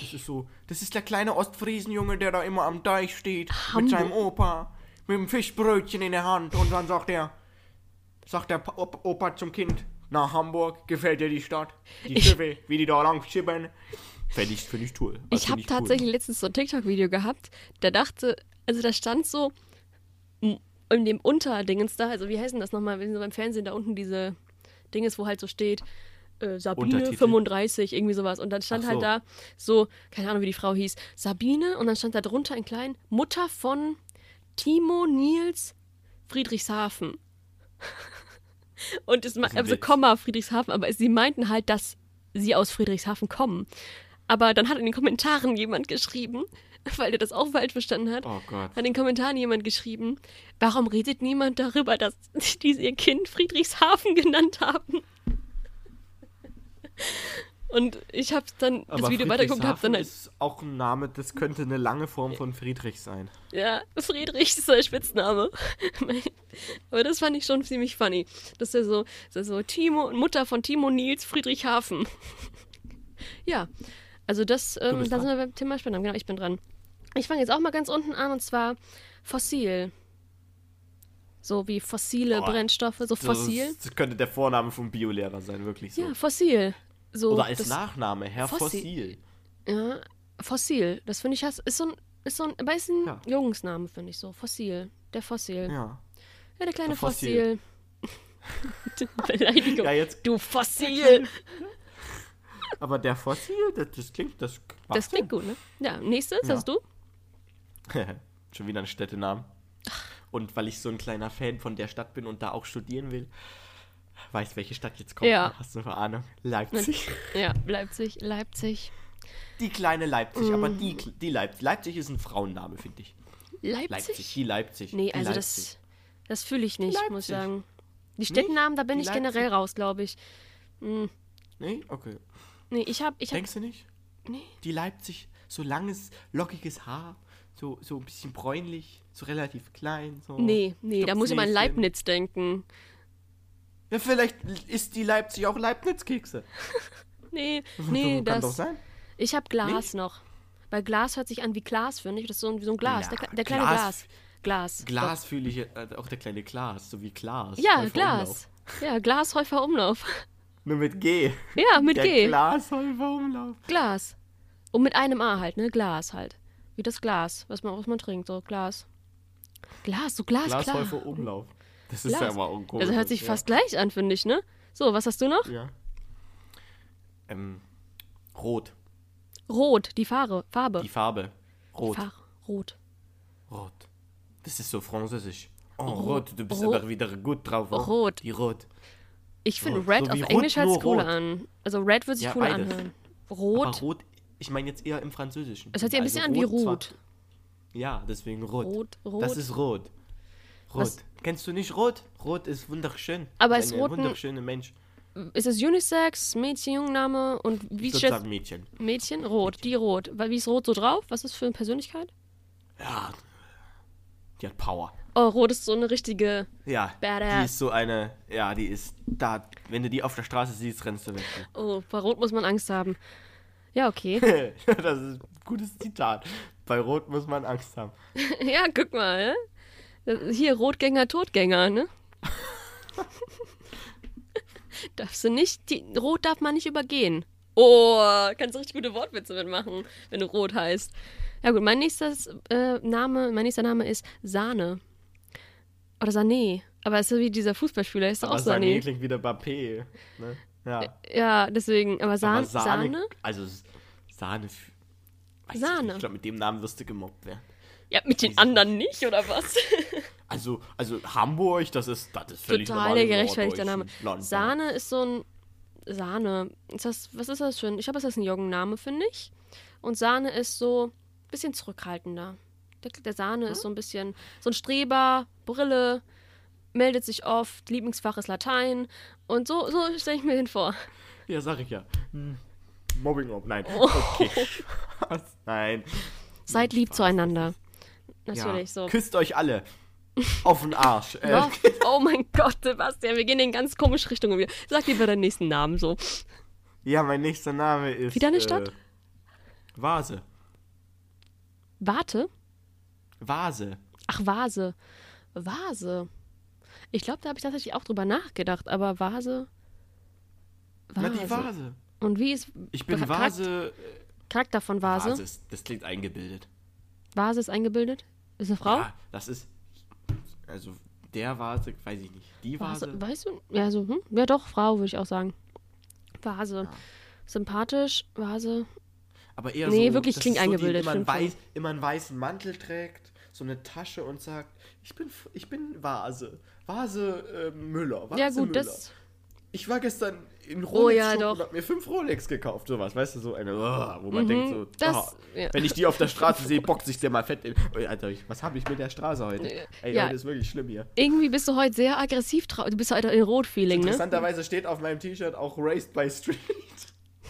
Speaker 1: das ist so, das ist der kleine Ostfriesenjunge, der da immer am Deich steht
Speaker 2: Hamburg.
Speaker 1: mit seinem Opa, mit dem Fischbrötchen in der Hand und dann sagt er, sagt der Pa- Op- Opa zum Kind, nach Hamburg gefällt dir die Stadt, die
Speaker 2: Ich-
Speaker 1: Schiffe, wie die da lang schippern. Fände ich, find ich toll. Also
Speaker 2: Ich habe
Speaker 1: cool.
Speaker 2: tatsächlich letztens so ein TikTok-Video gehabt, da dachte, also da stand so in dem Unterdingens da, also wie heißen das nochmal, wenn so beim Fernsehen da unten diese Dinges, wo halt so steht, äh, Sabine
Speaker 1: Untertitel?
Speaker 2: 35, irgendwie sowas. Und dann stand halt
Speaker 1: so.
Speaker 2: da so, keine Ahnung, wie die Frau hieß, Sabine und dann stand da drunter in klein, Mutter von Timo Nils Friedrichshafen. und es also. Komma Friedrichshafen, aber sie meinten halt das sie aus Friedrichshafen kommen. Aber dann hat in den Kommentaren jemand geschrieben, weil der das auch falsch verstanden hat,
Speaker 1: Oh Gott.
Speaker 2: hat in den Kommentaren jemand geschrieben, warum redet niemand darüber, dass die ihr Kind Friedrichshafen genannt haben? Und ich habe dann das
Speaker 1: Aber
Speaker 2: Video weitergeguckt, habe dann halt,
Speaker 1: ist auch ein Name, das könnte eine lange Form von Friedrich sein.
Speaker 2: ja, Friedrich ist sein Spitzname. Aber das fand ich schon ziemlich funny. Dass er so, dass er so Timo, Mutter von Timo Nils Friedrichshafen. ja, also das, ähm, da sind wir beim Thema Spannung. Genau, ich bin dran. Ich fange jetzt auch mal ganz unten an und zwar fossil. So wie fossile
Speaker 1: Boah,
Speaker 2: Brennstoffe, so fossil.
Speaker 1: Das, könnte der Vorname vom Biolehrer sein, wirklich so.
Speaker 2: Ja, fossil. So,
Speaker 1: Oder als Nachname, Herr
Speaker 2: Fossil.
Speaker 1: Fossil.
Speaker 2: Ja, fossil. Das finde ich, ist so ein, ist so ein, aber ist ein
Speaker 1: Ja.
Speaker 2: Jungsname, finde ich so. Fossil. Der Fossil. Ja,
Speaker 1: Ja.
Speaker 2: der kleine
Speaker 1: Der Fossil.
Speaker 2: Fossil. Beleidigung.
Speaker 1: Ja, jetzt,
Speaker 2: Du Fossil.
Speaker 1: aber der Fossil, das, das klingt, das
Speaker 2: Das klingt gut, ne? Ja, nächstes
Speaker 1: Ja.
Speaker 2: hast du?
Speaker 1: Schon wieder ein Städtenamen. Und weil ich so ein kleiner Fan von der Stadt bin und da auch studieren will, weiß, welche Stadt jetzt kommt.
Speaker 2: Ja.
Speaker 1: Hast du eine Ahnung? Leipzig.
Speaker 2: Ja, Leipzig, Leipzig.
Speaker 1: Die kleine Leipzig, aber die,
Speaker 2: Mhm.
Speaker 1: die Leipzig. Leipzig ist ein Frauenname, finde ich.
Speaker 2: Leipzig?
Speaker 1: Leipzig, die Leipzig.
Speaker 2: Nee,
Speaker 1: die
Speaker 2: also
Speaker 1: Leipzig.
Speaker 2: das, das fühle ich nicht, muss ich
Speaker 1: Leipzig.
Speaker 2: sagen. Die Städtenamen, da bin ich
Speaker 1: Leipzig.
Speaker 2: generell raus, glaube ich. Hm,
Speaker 1: Nee, okay.
Speaker 2: Nee, ich habe, ich habe,
Speaker 1: Denkst du nicht?
Speaker 2: nee.
Speaker 1: Die Leipzig, so langes, lockiges Haar, so, so ein bisschen bräunlich, so relativ klein. So
Speaker 2: Nee, nee, da muss ich mal an. Leibniz denken.
Speaker 1: Ja, vielleicht ist die Leipzig auch Leibniz-Kekse.
Speaker 2: Nee, nee,
Speaker 1: Kann doch
Speaker 2: das.
Speaker 1: sein.
Speaker 2: Ich habe Glas
Speaker 1: Nicht?
Speaker 2: noch. Weil Glas hört sich an wie Glas, finde ich. Das ist so ein, wie so ein Glas.
Speaker 1: Ja,
Speaker 2: der, der kleine
Speaker 1: Glas-
Speaker 2: Glas. Glas.
Speaker 1: Glas fühle ich, äh, auch der kleine Glas, so wie Glas.
Speaker 2: Doch. Ja, Glas.
Speaker 1: Umlauf.
Speaker 2: Ja, Glashäufer Umlauf.
Speaker 1: Nur mit G.
Speaker 2: Ja, mit
Speaker 1: der
Speaker 2: G.
Speaker 1: Glashäufer Umlauf.
Speaker 2: Glas. Und mit einem A halt, ne? Glas halt. Wie das Glas, was man, was man trinkt, so Glas. Glas, so Glas.
Speaker 1: Glashäufer Umlauf. Das ist
Speaker 2: Glas.
Speaker 1: ja aber uncool.
Speaker 2: Das hört sich fast gleich an, finde ich, ne? So, was hast du noch?
Speaker 1: Ja. Ähm, rot.
Speaker 2: Rot, die Farbe. Farbe.
Speaker 1: Die Farbe. Rot.
Speaker 2: Farbe. Rot.
Speaker 1: Rot. Das ist so französisch. Oh,
Speaker 2: Rot.
Speaker 1: rot. Du bist
Speaker 2: Rot.
Speaker 1: aber wieder gut drauf. Oh.
Speaker 2: Rot.
Speaker 1: Die Rot.
Speaker 2: Ich finde
Speaker 1: Rot.
Speaker 2: Red
Speaker 1: So
Speaker 2: auf
Speaker 1: rot,
Speaker 2: Englisch hört cooler
Speaker 1: rot.
Speaker 2: an. Also Red würde sich
Speaker 1: Ja,
Speaker 2: cooler
Speaker 1: beides.
Speaker 2: anhören.
Speaker 1: Aber
Speaker 2: Rot.
Speaker 1: rot, ich meine jetzt eher im Französischen.
Speaker 2: Es hört sich ein
Speaker 1: Also
Speaker 2: bisschen an wie
Speaker 1: zwar-
Speaker 2: Rot.
Speaker 1: Ja, deswegen rot.
Speaker 2: Rot, rot.
Speaker 1: Das ist rot. Rot.
Speaker 2: Was-
Speaker 1: Kennst du nicht rot? Rot ist wunderschön.
Speaker 2: Aber
Speaker 1: ist
Speaker 2: rot
Speaker 1: wunderschöner Mensch.
Speaker 2: Ist es Unisex, Mädchen, Jungname und wie
Speaker 1: Ich
Speaker 2: ist
Speaker 1: würde
Speaker 2: jetzt
Speaker 1: sagen Mädchen.
Speaker 2: Mädchen? Rot, die rot. Weil wie ist Rot so drauf? Was ist das für eine Persönlichkeit?
Speaker 1: Ja. Die hat Power.
Speaker 2: Oh, Rot ist so eine richtige.
Speaker 1: Ja.
Speaker 2: Badass.
Speaker 1: Die ist so eine. Ja, die ist da. Wenn du die auf der Straße siehst, rennst du weg.
Speaker 2: Oh, bei Rot muss man Angst haben. Ja, okay.
Speaker 1: das ist ein gutes Zitat. Bei Rot muss man Angst haben.
Speaker 2: ja, guck mal? Hier, Rotgänger, Todgänger, ne? Darfst du nicht, die, Rot darf man nicht übergehen. Oh, kannst du richtig gute Wortwitze mitmachen, wenn du Rot heißt. Ja gut, mein nächstes äh, Name, mein nächster Name ist Sahne. Oder Sané. Aber es ist wie dieser Fußballspieler, ist doch auch
Speaker 1: Aber Sané
Speaker 2: Sané.
Speaker 1: klingt wieder Bappé. Ne? Ja.
Speaker 2: Ja, deswegen, aber Sahne,
Speaker 1: Aber Sahne,
Speaker 2: Sahne?
Speaker 1: Also Sahne. ich
Speaker 2: Sahne.
Speaker 1: nicht. Ich glaube, mit dem Namen wirst du gemobbt werden.
Speaker 2: Ja, mit den anderen nicht, oder was?
Speaker 1: Also, also Hamburg, das ist, das ist völlig
Speaker 2: Total
Speaker 1: normal
Speaker 2: der
Speaker 1: im
Speaker 2: gerechtfertigte Name.
Speaker 1: Land.
Speaker 2: Sahne ist so ein. Sahne. Ist das, was ist das für ein. Ich glaube, das ist ein Joggenname, finde ich. Und Sahne ist so ein bisschen zurückhaltender. Der, der Sahne ist so ein bisschen. So ein Streber, Brille, meldet sich oft, Lieblingsfach ist Latein. Und so, so stelle ich mir den vor.
Speaker 1: Ja, sag ich ja. Hm. Mobbing ob, nein.
Speaker 2: Oh.
Speaker 1: Okay. Nein.
Speaker 2: Seid lieb zueinander.
Speaker 1: Ja.
Speaker 2: Natürlich so.
Speaker 1: Küsst euch alle. Auf den Arsch. Äh,
Speaker 2: Ja. Oh mein Gott, Sebastian, wir gehen in ganz komische Richtungen wieder. Sag lieber deinen nächsten Namen so.
Speaker 1: ja, mein nächster Name ist.
Speaker 2: Wieder eine
Speaker 1: äh,
Speaker 2: Stadt?
Speaker 1: Vase.
Speaker 2: Warte.
Speaker 1: Vase.
Speaker 2: Ach, Vase. Vase. Ich glaube, da habe ich tatsächlich auch drüber nachgedacht, aber Vase.
Speaker 1: Na, die Vase.
Speaker 2: Und wie ist
Speaker 1: Ich bin Vase.
Speaker 2: Charakter von Vase?
Speaker 1: Vase ist, das klingt eingebildet.
Speaker 2: Vase ist eingebildet? Ist eine Frau?
Speaker 1: Ja, das ist. Also, der Vase, weiß ich nicht. Die Vase.
Speaker 2: Vase. Weißt du? Ja, so, hm? Ja, doch, Frau, würde ich auch sagen. Vase. Sympathisch, Vase.
Speaker 1: Aber eher
Speaker 2: Nee,
Speaker 1: so,
Speaker 2: wirklich
Speaker 1: das
Speaker 2: klingt
Speaker 1: so, die
Speaker 2: eingebildet,
Speaker 1: Immer einen,
Speaker 2: schon.
Speaker 1: weiß, immer einen weißen Mantel trägt, so eine Tasche und sagt, ich bin, ich bin Vase. Vase äh, Müller. Vase
Speaker 2: ja, gut,
Speaker 1: Müller.
Speaker 2: das.
Speaker 1: ich war gestern in
Speaker 2: Oh
Speaker 1: Rolex
Speaker 2: ja,
Speaker 1: Shop
Speaker 2: doch.
Speaker 1: und hab mir fünf Rolex gekauft, sowas, weißt du, so eine, oh, wo man denkt so,
Speaker 2: Mhm, das-
Speaker 1: oh,
Speaker 2: ja.
Speaker 1: wenn ich die auf der Straße sehe, boxe ich dir mal fett in. Oh, Alter, was habe ich mit der Straße heute? Ey,
Speaker 2: Ja.
Speaker 1: heute ist wirklich schlimm hier.
Speaker 2: Irgendwie bist du heute sehr aggressiv. Du bist heute in Rot-Feeling, ne?
Speaker 1: Interessanterweise steht auf meinem T-Shirt auch Raised by Street.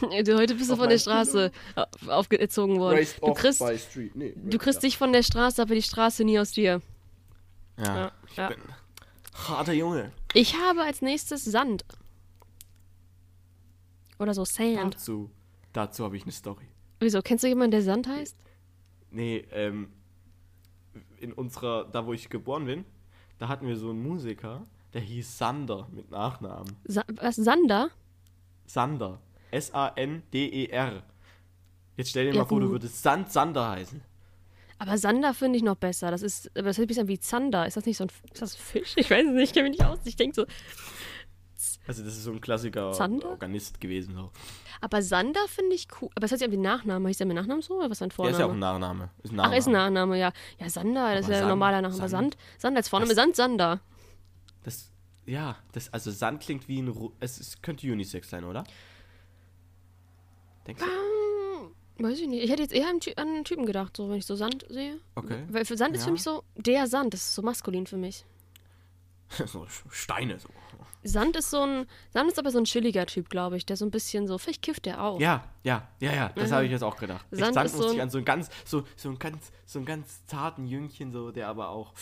Speaker 2: Du, heute bist du von der Straße auf- aufgezogen worden. Du kriegst,
Speaker 1: by Street. Nee,
Speaker 2: du kriegst dich von der Straße, aber die Straße nie aus dir.
Speaker 1: Ja,
Speaker 2: Ja,
Speaker 1: ich
Speaker 2: ja.
Speaker 1: bin harter Junge.
Speaker 2: Ich habe als nächstes Sand. Oder so Sand.
Speaker 1: Dazu, dazu habe ich eine Story.
Speaker 2: Wieso? Kennst du jemanden, der Sand heißt?
Speaker 1: Nee, ähm, in unserer, da wo ich geboren bin, da hatten wir so einen Musiker, der hieß Sander mit Nachnamen.
Speaker 2: Sa was? Sander?
Speaker 1: Sander. S-A-N-D-E-R. Jetzt stell dir
Speaker 2: Ja,
Speaker 1: mal vor, du
Speaker 2: gut.
Speaker 1: würdest Sand Sander heißen.
Speaker 2: Aber Sander finde ich noch besser. Das ist, aber das hört sich an wie Zander. Ist das nicht so ein, ist das ein Fisch? Ich weiß es nicht, ich kenne mich nicht aus. Ich denke so.
Speaker 1: Also das ist so ein Klassiker
Speaker 2: Zander?
Speaker 1: Organist gewesen. So.
Speaker 2: Aber Sander finde ich cool. Aber es hört sich an wie Nachname. Hieß der mit Nachnamen so? Oder was ist ein
Speaker 1: Der
Speaker 2: Vorname?
Speaker 1: ist ja auch ein Nachname. Ist ein
Speaker 2: Ach, ist ein
Speaker 1: Nachname.
Speaker 2: Nachname, ja. Ja, Sander, das ist
Speaker 1: Aber
Speaker 2: ja ein normaler Nachname.
Speaker 1: Sand-
Speaker 2: Sand? Sand als Vorname.
Speaker 1: Das-
Speaker 2: Sand, Sander.
Speaker 1: Das, ja, das, also Sand klingt wie ein, Ru- es, es könnte Unisex sein, oder? Denkst du?
Speaker 2: Hm, weiß ich nicht. Ich hätte jetzt eher an, einen Typen gedacht, so, wenn ich so Sand sehe.
Speaker 1: Okay.
Speaker 2: Weil für Sand ist für
Speaker 1: Ja.
Speaker 2: mich so der Sand. Das ist so maskulin für mich.
Speaker 1: so Steine so.
Speaker 2: Sand ist so ein. Sand ist aber so ein chilliger Typ, glaube ich. Der so ein bisschen so. Vielleicht kifft der auch.
Speaker 1: Ja, ja, ja, ja, das
Speaker 2: Mhm.
Speaker 1: habe ich jetzt auch gedacht.
Speaker 2: Sand
Speaker 1: Sand
Speaker 2: ist
Speaker 1: musste
Speaker 2: so
Speaker 1: ich
Speaker 2: ein-
Speaker 1: an so einen ganz, so, so einen ganz, so einen ganz zarten Jüngchen, so, der aber auch.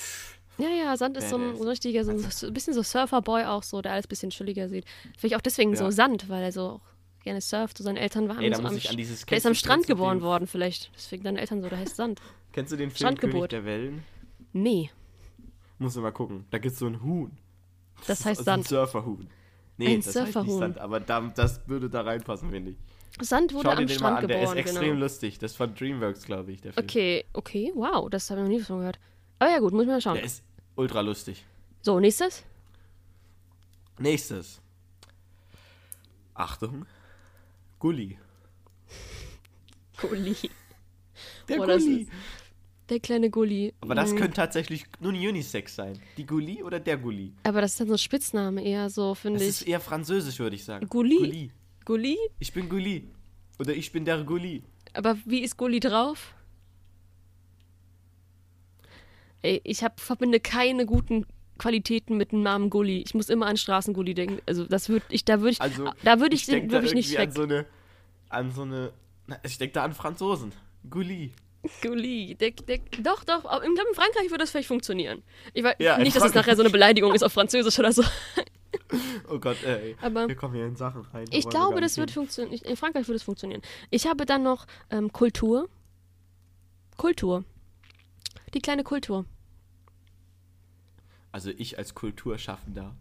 Speaker 2: Ja, ja, Sand ist so ein, so ein richtiger, so ein, so ein bisschen so Surferboy auch so, der alles ein bisschen chilliger sieht. Vielleicht auch deswegen so
Speaker 1: Ja.
Speaker 2: Sand, weil er so auch gerne surft. So seine Eltern waren
Speaker 1: Ey, da
Speaker 2: so
Speaker 1: muss
Speaker 2: am,
Speaker 1: ich an dieses-
Speaker 2: Der ist am Strand geboren
Speaker 1: den-
Speaker 2: worden vielleicht. Deswegen deine Eltern so, der heißt Sand.
Speaker 1: Kennst du den Film
Speaker 2: Strandgeburt.
Speaker 1: König der Wellen?
Speaker 2: Nee,
Speaker 1: Musst du mal gucken. Da gibt es so ein Huhn.
Speaker 2: das heißt
Speaker 1: ist ein
Speaker 2: Sand.
Speaker 1: Surferhuhn. Nee,
Speaker 2: Ein
Speaker 1: das heißt nicht
Speaker 2: Surferhuhn.
Speaker 1: Sand, aber da, das würde da reinpassen, finde ich.
Speaker 2: Sand wurde
Speaker 1: Schau dir
Speaker 2: am
Speaker 1: den mal
Speaker 2: Strand
Speaker 1: an, der ist
Speaker 2: geboren,
Speaker 1: extrem
Speaker 2: genau.
Speaker 1: lustig. Das ist von Dreamworks, glaube ich, der Film.
Speaker 2: Okay, okay, wow, das habe ich noch nie von gehört. Aber ja gut, muss ich mal schauen.
Speaker 1: Der ist ultra lustig.
Speaker 2: So, nächstes.
Speaker 1: Nächstes. Achtung. Gulli.
Speaker 2: Gulli.
Speaker 1: Der
Speaker 2: Oh, das
Speaker 1: Gulli.
Speaker 2: Der kleine Gulli.
Speaker 1: Aber das
Speaker 2: Mhm.
Speaker 1: könnte tatsächlich nur ein Unisex sein. Die Gulli oder der Gulli?
Speaker 2: Aber das ist dann so ein Spitzname eher so, finde
Speaker 1: Das
Speaker 2: ich.
Speaker 1: ist eher französisch, würde ich sagen.
Speaker 2: Gulli?
Speaker 1: Gulli.
Speaker 2: Gulli?
Speaker 1: Ich bin Gulli. Oder ich bin der Gulli.
Speaker 2: Aber wie ist Gulli drauf? Ey, ich hab, verbinde keine guten Qualitäten mit dem Namen Gulli. Ich muss immer an Straßengulli denken. Also das würde ich, da würde ich,
Speaker 1: Also,
Speaker 2: da würde ich,
Speaker 1: denk
Speaker 2: den wirklich nicht weg.
Speaker 1: an so eine. An so eine. Ich denke da an Franzosen. Gulli.
Speaker 2: Gulli, der, der, doch, doch. aber Ich glaube, in Frankreich würde das vielleicht funktionieren. Ich weiß
Speaker 1: Ja,
Speaker 2: nicht, dass es
Speaker 1: Frankreich.
Speaker 2: nachher so eine Beleidigung ist auf Französisch oder so.
Speaker 1: Oh Gott, ey.
Speaker 2: Aber
Speaker 1: Wir kommen hier in Sachen rein.
Speaker 2: ich glaube, das wird funktionieren. In Frankreich würde es funktionieren. Ich habe dann noch ähm, Kultur. Kultur. Die kleine Kultur.
Speaker 1: Also ich als Kulturschaffender.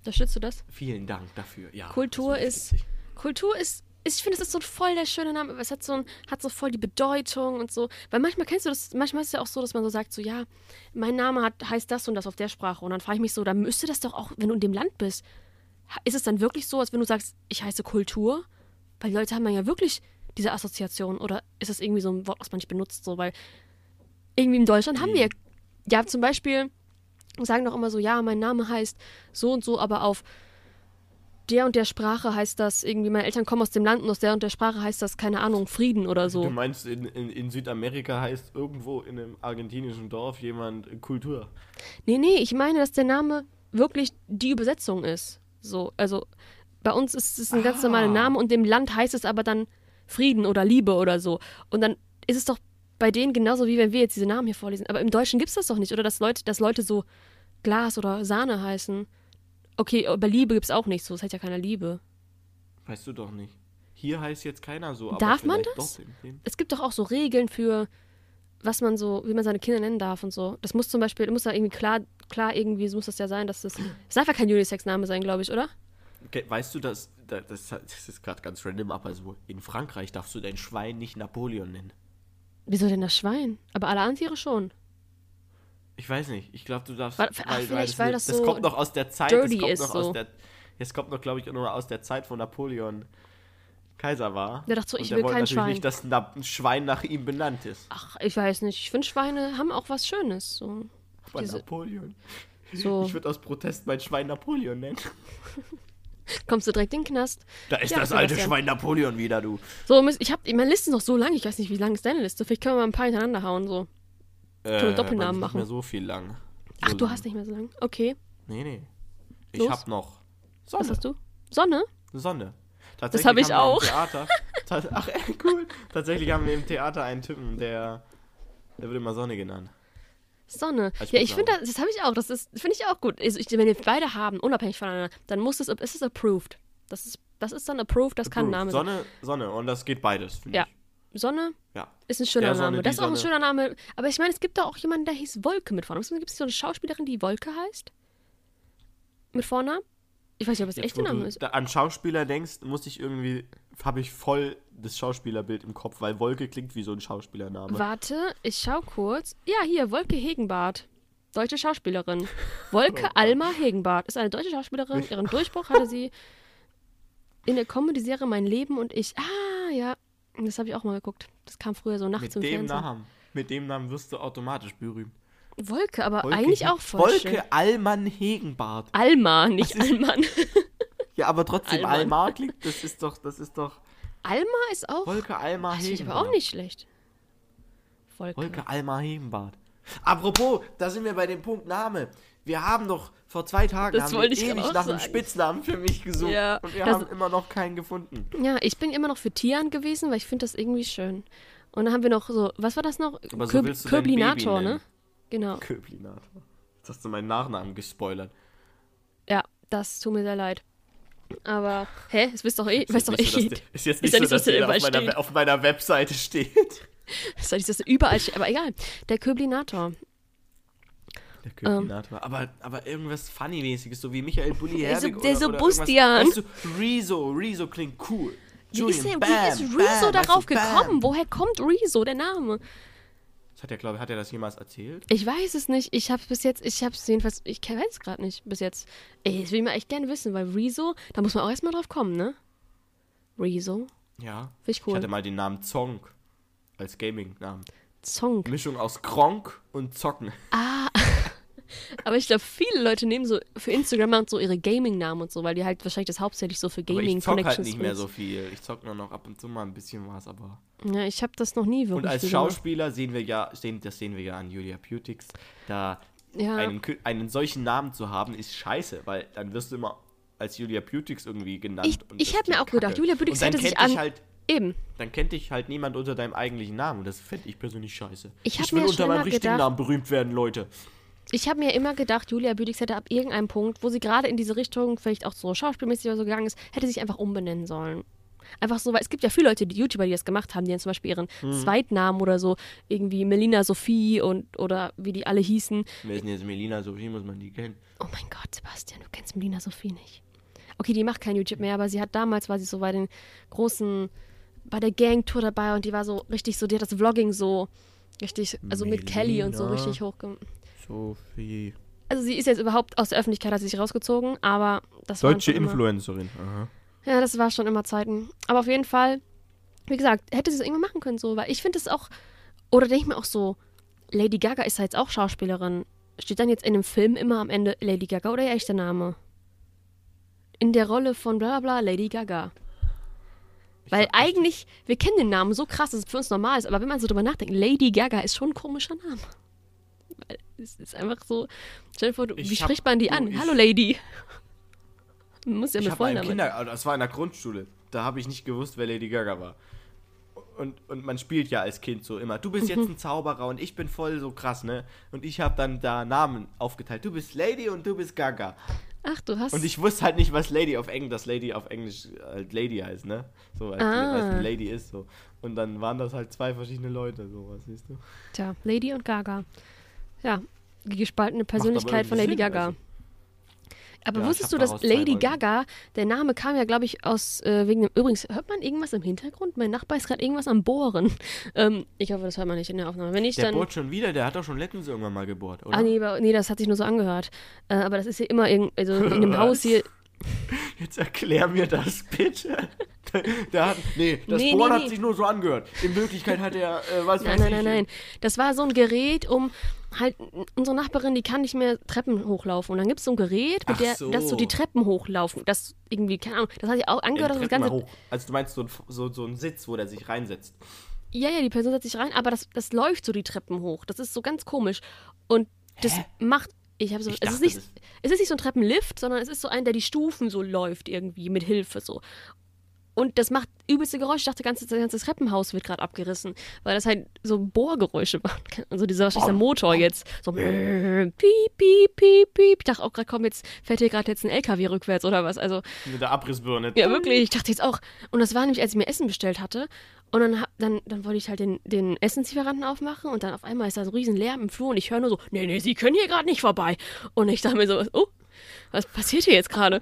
Speaker 2: Unterstützt du das?
Speaker 1: Vielen Dank dafür. Ja,
Speaker 2: Kultur ist-
Speaker 1: witzig.
Speaker 2: Kultur ist, ist ich finde, es ist so voll der schöne Name, aber es hat so, ein, hat so voll die Bedeutung und so. Weil manchmal kennst du das, manchmal ist es ja auch so, dass man so sagt, so, ja, mein Name hat, heißt das und das auf der Sprache. Und dann frage ich mich so, da müsste das doch auch, wenn du in dem Land bist, ist es dann wirklich so, als wenn du sagst, ich heiße Kultur? Weil die Leute haben ja wirklich diese Assoziation. Oder ist das irgendwie so ein Wort, was man nicht benutzt, so, weil irgendwie in Deutschland haben wir ja zum Beispiel, sagen doch immer so, ja, mein Name heißt so und so, aber auf der und der Sprache heißt das irgendwie, meine Eltern kommen aus dem Land und aus der und der Sprache heißt das, keine Ahnung, Frieden oder
Speaker 1: Du
Speaker 2: so.
Speaker 1: meinst, in, in, in Südamerika heißt irgendwo in einem argentinischen Dorf jemand Kultur.
Speaker 2: Nee, nee, ich meine, dass der Name wirklich die Übersetzung ist. So, also bei uns ist es ein ganz
Speaker 1: Ah.
Speaker 2: normaler Name und dem Land heißt es aber dann Frieden oder Liebe oder so. Und dann ist es doch bei denen genauso wie wenn wir jetzt diese Namen hier vorlesen. Aber im Deutschen gibt es das doch nicht, oder dass Leute, dass Leute so Glas oder Sahne heißen. Okay, aber Liebe gibt es auch nicht so, es heißt ja keiner Liebe.
Speaker 1: Weißt du doch nicht. Hier heißt jetzt keiner so. Aber
Speaker 2: Darf man das? Es gibt doch auch so Regeln für, was man so, wie man seine Kinder nennen darf und so. Das muss zum Beispiel, muss da irgendwie klar, klar irgendwie, so muss das ja sein, dass das. Das darf ja kein Unisex-Name sein, glaube ich, oder?
Speaker 1: Okay, Weißt du, dass, da- das, das ist gerade ganz random, aber so in Frankreich darfst du dein Schwein nicht Napoleon nennen.
Speaker 2: Wieso denn das Schwein? Aber alle anderen Tiere schon.
Speaker 1: Ich weiß nicht. Ich glaube, du darfst.
Speaker 2: Weil- ach, vielleicht, weil
Speaker 1: ne-
Speaker 2: das
Speaker 1: das
Speaker 2: so
Speaker 1: kommt noch aus der Zeit. das kommt noch
Speaker 2: so.
Speaker 1: aus der. Es kommt noch, glaube ich, nur aus der Zeit, wo Napoleon Kaiser war.
Speaker 2: Der dachte so, ich will kein
Speaker 1: natürlich
Speaker 2: Schwein.
Speaker 1: nicht, dass ein Schwein nach ihm benannt ist.
Speaker 2: Ach, ich weiß nicht. Ich finde, Schweine haben auch was Schönes. So.
Speaker 1: Aber
Speaker 2: diese-
Speaker 1: Napoleon.
Speaker 2: so.
Speaker 1: Ich würde aus Protest mein Schwein Napoleon nennen.
Speaker 2: Kommst du direkt in den Knast.
Speaker 1: Da ist
Speaker 2: Ja,
Speaker 1: das alte
Speaker 2: Sebastian.
Speaker 1: Schwein Napoleon wieder, du.
Speaker 2: So, ich hab, meine Liste ist noch so lang, ich weiß nicht, wie lang ist deine Liste. Vielleicht können wir mal ein paar hintereinander hauen, so.
Speaker 1: Äh,
Speaker 2: Doppelnamen
Speaker 1: aber nicht
Speaker 2: machen.
Speaker 1: mehr so viel lang. So
Speaker 2: Ach, du
Speaker 1: lang.
Speaker 2: hast nicht mehr so lang. Okay.
Speaker 1: Nee, nee. Ich
Speaker 2: Los.
Speaker 1: hab noch
Speaker 2: Was
Speaker 1: Sonne.
Speaker 2: hast du? Sonne?
Speaker 1: Sonne. Tatsächlich
Speaker 2: ich
Speaker 1: haben wir
Speaker 2: auch.
Speaker 1: Theater, Ach, cool. Tatsächlich haben wir im Theater einen Typen, der, der wird immer Sonne genannt.
Speaker 2: Sonne.
Speaker 1: Als
Speaker 2: Ja, ich finde, das, das habe ich auch. Das ist, finde ich auch gut. Also ich, wenn wir beide haben, unabhängig voneinander, dann muss es, ist es approved. Das ist, das ist dann approved, das kann ein Name sein.
Speaker 1: Sonne, Sonne. Und das geht beides,
Speaker 2: Ja.
Speaker 1: ich.
Speaker 2: Sonne
Speaker 1: Ja.
Speaker 2: ist ein schöner
Speaker 1: Der Sonne,
Speaker 2: Name. Das ist auch ein
Speaker 1: Sonne.
Speaker 2: schöner Name. Aber ich meine, es gibt da auch jemanden, der hieß Wolke mit Vornamen. Gibt es so eine Schauspielerin, die Wolke heißt? Mit Vornamen? Ich weiß nicht, ob echter
Speaker 1: wo
Speaker 2: Name ist.
Speaker 1: an Schauspieler denkst, muss ich irgendwie, habe ich voll das Schauspielerbild im Kopf, weil Wolke klingt wie so ein Schauspielername.
Speaker 2: Warte, ich schau kurz. Ja, hier, Wolke Hegenbart. Deutsche Schauspielerin. Wolke
Speaker 1: Oh
Speaker 2: Alma Hegenbart ist eine deutsche Schauspielerin. Ihren Durchbruch hatte sie in der Comedy-Serie Mein Leben und ich. Ah, ja. Das habe ich auch mal geguckt. Das kam früher so nachts
Speaker 1: Mit
Speaker 2: im
Speaker 1: dem
Speaker 2: Fernsehen.
Speaker 1: Namen. Mit dem Namen wirst du automatisch berühmt.
Speaker 2: Wolke, aber
Speaker 1: Wolke
Speaker 2: eigentlich auch voll
Speaker 1: Wolke
Speaker 2: schön.
Speaker 1: Allmann Hegenbart.
Speaker 2: Alma, nicht Allmann.
Speaker 1: Ja, aber trotzdem,
Speaker 2: Allmann.
Speaker 1: Almar klingt, das ist doch, das ist doch
Speaker 2: Alma ist auch.
Speaker 1: Wolke Almar
Speaker 2: Das finde ich aber
Speaker 1: Hegenbart.
Speaker 2: auch nicht schlecht. Wolke.
Speaker 1: Wolke Almar Hegenbart. Apropos, da sind wir bei dem Punkt Name. Wir haben doch vor zwei Tagen
Speaker 2: Das
Speaker 1: haben wir ewig nach einem
Speaker 2: sagen.
Speaker 1: Spitznamen für mich gesucht.
Speaker 2: Ja,
Speaker 1: und wir haben immer noch keinen gefunden.
Speaker 2: Ja, ich bin immer noch für Tian gewesen, weil ich finde das irgendwie schön. Und dann haben wir noch so, was war das noch?
Speaker 1: Aber so
Speaker 2: Köb- Köblinator, ne? Genau.
Speaker 1: Köblinator. Jetzt hast du meinen Nachnamen gespoilert.
Speaker 2: Ja, das tut mir sehr leid. Aber, hä? Das wisst doch eh, weiß doch
Speaker 1: Ist
Speaker 2: eh.
Speaker 1: jetzt nicht so, dass der- ist jetzt
Speaker 2: Ist
Speaker 1: nicht
Speaker 2: ja
Speaker 1: so,
Speaker 2: nicht so,
Speaker 1: dass
Speaker 2: dass der
Speaker 1: der auf
Speaker 2: überall
Speaker 1: meiner,
Speaker 2: steht.
Speaker 1: auf meiner Webseite steht.
Speaker 2: Das ist doch nicht, dass er überall steht. Aber egal. Der Köblinator.
Speaker 1: Der Köblinator. aber, aber irgendwas Funny-mäßiges, so wie Michael Bulli
Speaker 2: Der so-
Speaker 1: Herbig
Speaker 2: der so
Speaker 1: oder
Speaker 2: Bustian.
Speaker 1: Weißt du, Rezo, Rezo klingt cool.
Speaker 2: Wie
Speaker 1: Julian,
Speaker 2: ist, der,
Speaker 1: bam,
Speaker 2: wie ist Rezo
Speaker 1: bam,
Speaker 2: darauf
Speaker 1: weißt du,
Speaker 2: gekommen? Woher kommt Rezo, der Name?
Speaker 1: Das hat er, glaube ich, hat er das jemals erzählt?
Speaker 2: Ich weiß es nicht. Ich habe bis jetzt, ich habe es jedenfalls, ich weiß es gerade nicht bis jetzt. Ey, das will ich mal echt gerne wissen, weil Rezo, da muss man auch erstmal drauf kommen, ne? Rezo,
Speaker 1: Ja.
Speaker 2: finde ich
Speaker 1: Ich
Speaker 2: cool.
Speaker 1: hatte mal den Namen Zonk als Gaming-Namen.
Speaker 2: Song.
Speaker 1: Mischung aus Gronk und Zocken.
Speaker 2: Ah. Aber ich glaube, viele Leute nehmen so für Instagram und so ihre Gaming-Namen und so, weil die halt wahrscheinlich das hauptsächlich so für
Speaker 1: Aber ich zock
Speaker 2: Gaming-Connections
Speaker 1: halt nicht mehr so viel. Ich zock nur noch ab und zu mal ein bisschen was, aber.
Speaker 2: Ja, ich habe das noch nie wirklich
Speaker 1: Und als
Speaker 2: gemacht.
Speaker 1: Schauspieler sehen wir ja, sehen, das sehen wir ja an Julia Putix, da
Speaker 2: Ja.
Speaker 1: einen, einen solchen Namen zu haben, ist scheiße, weil dann wirst du immer als Julia Putix irgendwie genannt.
Speaker 2: Ich- ich
Speaker 1: das
Speaker 2: hab mir auch gedacht,
Speaker 1: kacke.
Speaker 2: Julia Putix hätte sich an-
Speaker 1: Halt,
Speaker 2: Eben.
Speaker 1: dann kennt dich halt niemand unter deinem eigentlichen Namen das fände ich persönlich scheiße.
Speaker 2: Ich hab
Speaker 1: will unter meinem richtigen
Speaker 2: gedacht-
Speaker 1: Namen berühmt werden, Leute.
Speaker 2: Ich habe mir immer gedacht, Julia Büdix hätte ab irgendeinem Punkt, wo sie gerade in diese Richtung, vielleicht auch so schauspielmäßig oder so gegangen ist, hätte sich einfach umbenennen sollen. Einfach so, weil es gibt ja viele Leute, die YouTuber, die das gemacht haben, die dann zum Beispiel ihren
Speaker 1: Hm.
Speaker 2: Zweitnamen oder so, irgendwie Melina Sophie und oder wie die alle hießen.
Speaker 1: Wer ist denn jetzt Melina Sophie, muss man die kennen.
Speaker 2: Oh mein Gott, Sebastian, du kennst Melina Sophie nicht. Okay, die macht kein YouTube mehr, aber sie hat damals, war sie so bei den großen, bei der Gang-Tour dabei und die war so richtig so, die hat das Vlogging so richtig, also mit Kelly und so
Speaker 1: Melina.
Speaker 2: richtig hochge...
Speaker 1: Sophie.
Speaker 2: Also sie ist jetzt überhaupt aus der Öffentlichkeit, hat sie sich rausgezogen, aber das war
Speaker 1: Deutsche
Speaker 2: schon immer,
Speaker 1: Influencerin. Aha.
Speaker 2: Ja, das war schon immer Zeiten. Aber auf jeden Fall, wie gesagt, hätte sie es irgendwann machen können, so, weil ich finde es auch, oder denke ich mir auch so, Lady Gaga ist ja jetzt auch Schauspielerin. Steht dann jetzt in dem Film immer am Ende Lady Gaga oder ihr echter Name? In der Rolle von bla bla bla Lady Gaga. Weil
Speaker 1: hab echt-
Speaker 2: eigentlich, wir kennen den Namen so krass, dass es für uns normal ist, aber wenn man so drüber nachdenkt, Lady Gaga ist schon ein komischer Name. Es ist einfach so, stell dir vor, du, wie
Speaker 1: hab-
Speaker 2: spricht man die an?
Speaker 1: ich-
Speaker 2: Hallo Lady. Man muss ja mit Vornamen.
Speaker 1: Kinder, also das war in der Grundschule. Da habe ich nicht gewusst, wer Lady Gaga war. Und, und man spielt ja als Kind so immer. Du bist
Speaker 2: Mhm.
Speaker 1: jetzt ein Zauberer und ich bin voll so krass, ne? Und ich habe dann da Namen aufgeteilt. Du bist Lady und du bist Gaga.
Speaker 2: Ach, du hast.
Speaker 1: Und ich wusste halt nicht, was Lady auf Englisch, das Lady auf Englisch halt Lady heißt, ne? So, als
Speaker 2: Ah.
Speaker 1: Lady ist so. Und dann waren das halt zwei verschiedene Leute, so was siehst du.
Speaker 2: Tja, Lady und Gaga. Ja, die gespaltene Persönlichkeit von Lady
Speaker 1: Sinn,
Speaker 2: Gaga.
Speaker 1: also.
Speaker 2: Aber
Speaker 1: Ja, ich
Speaker 2: wusstest du, dass Lady. Gaga, der Name kam ja, glaube ich, aus äh, wegen dem. Übrigens, hört man irgendwas im Hintergrund? Mein Nachbar ist gerade irgendwas am Bohren. Ähm, ich hoffe, das hört man nicht in der Aufnahme. Wenn nicht,
Speaker 1: Der
Speaker 2: dann.
Speaker 1: bohrt schon wieder, der hat doch schon letztens irgendwann mal gebohrt, oder?
Speaker 2: Ah, nee, nee, das hat sich nur so angehört. Äh, aber das ist hier immer irgend, also in dem? Haus hier.
Speaker 1: Jetzt erklär mir das bitte. Der, hat, nee, das
Speaker 2: Nee,
Speaker 1: Bohren
Speaker 2: nee,
Speaker 1: hat
Speaker 2: nee.
Speaker 1: sich nur so angehört. In Wirklichkeit hat er, äh, was
Speaker 2: Nein,
Speaker 1: weiß
Speaker 2: nein,
Speaker 1: ich.
Speaker 2: nein, nein. Das war so ein Gerät, um halt unsere Nachbarin, die kann nicht mehr Treppen hochlaufen. Und dann gibt es so ein Gerät, mit
Speaker 1: Ach
Speaker 2: der,
Speaker 1: so.
Speaker 2: dass so die Treppen hochlaufen. Das irgendwie, keine Ahnung, das hat sich auch angehört, dass das Ganze.
Speaker 1: hoch. Also du meinst so ein, so, so ein Sitz, wo der sich reinsetzt.
Speaker 2: Ja, ja, die Person setzt sich rein, aber das, das läuft so die Treppen hoch. Das ist so ganz komisch. Und das
Speaker 1: Hä?
Speaker 2: macht. Ich habe so.
Speaker 1: Ich
Speaker 2: es, ist
Speaker 1: dachte,
Speaker 2: nicht,
Speaker 1: das-
Speaker 2: es ist nicht so ein Treppenlift, sondern es ist so ein, der die Stufen so läuft irgendwie mit Hilfe so. Und das macht übelste Geräusche. Ich dachte, das ganze, das ganze Treppenhaus wird gerade abgerissen, weil das halt so Bohrgeräusche macht. Also dieser, wahrscheinlich der Motor jetzt. So piep, piep, piep, piep. Ich dachte auch gerade, komm, jetzt fährt hier gerade jetzt ein LKW rückwärts oder was. Also
Speaker 1: Mit der Abrissbirne.
Speaker 2: ja, wirklich. Ich dachte jetzt auch. Und das war nämlich, als ich mir Essen bestellt hatte. Und dann, dann, dann wollte ich halt den, den Essenslieferanten aufmachen. Und dann auf einmal ist da so riesen Lärm im Flur. Und ich höre nur so, nee, nee, Sie können hier gerade nicht vorbei. Und ich dachte mir so, oh, was passiert hier jetzt gerade?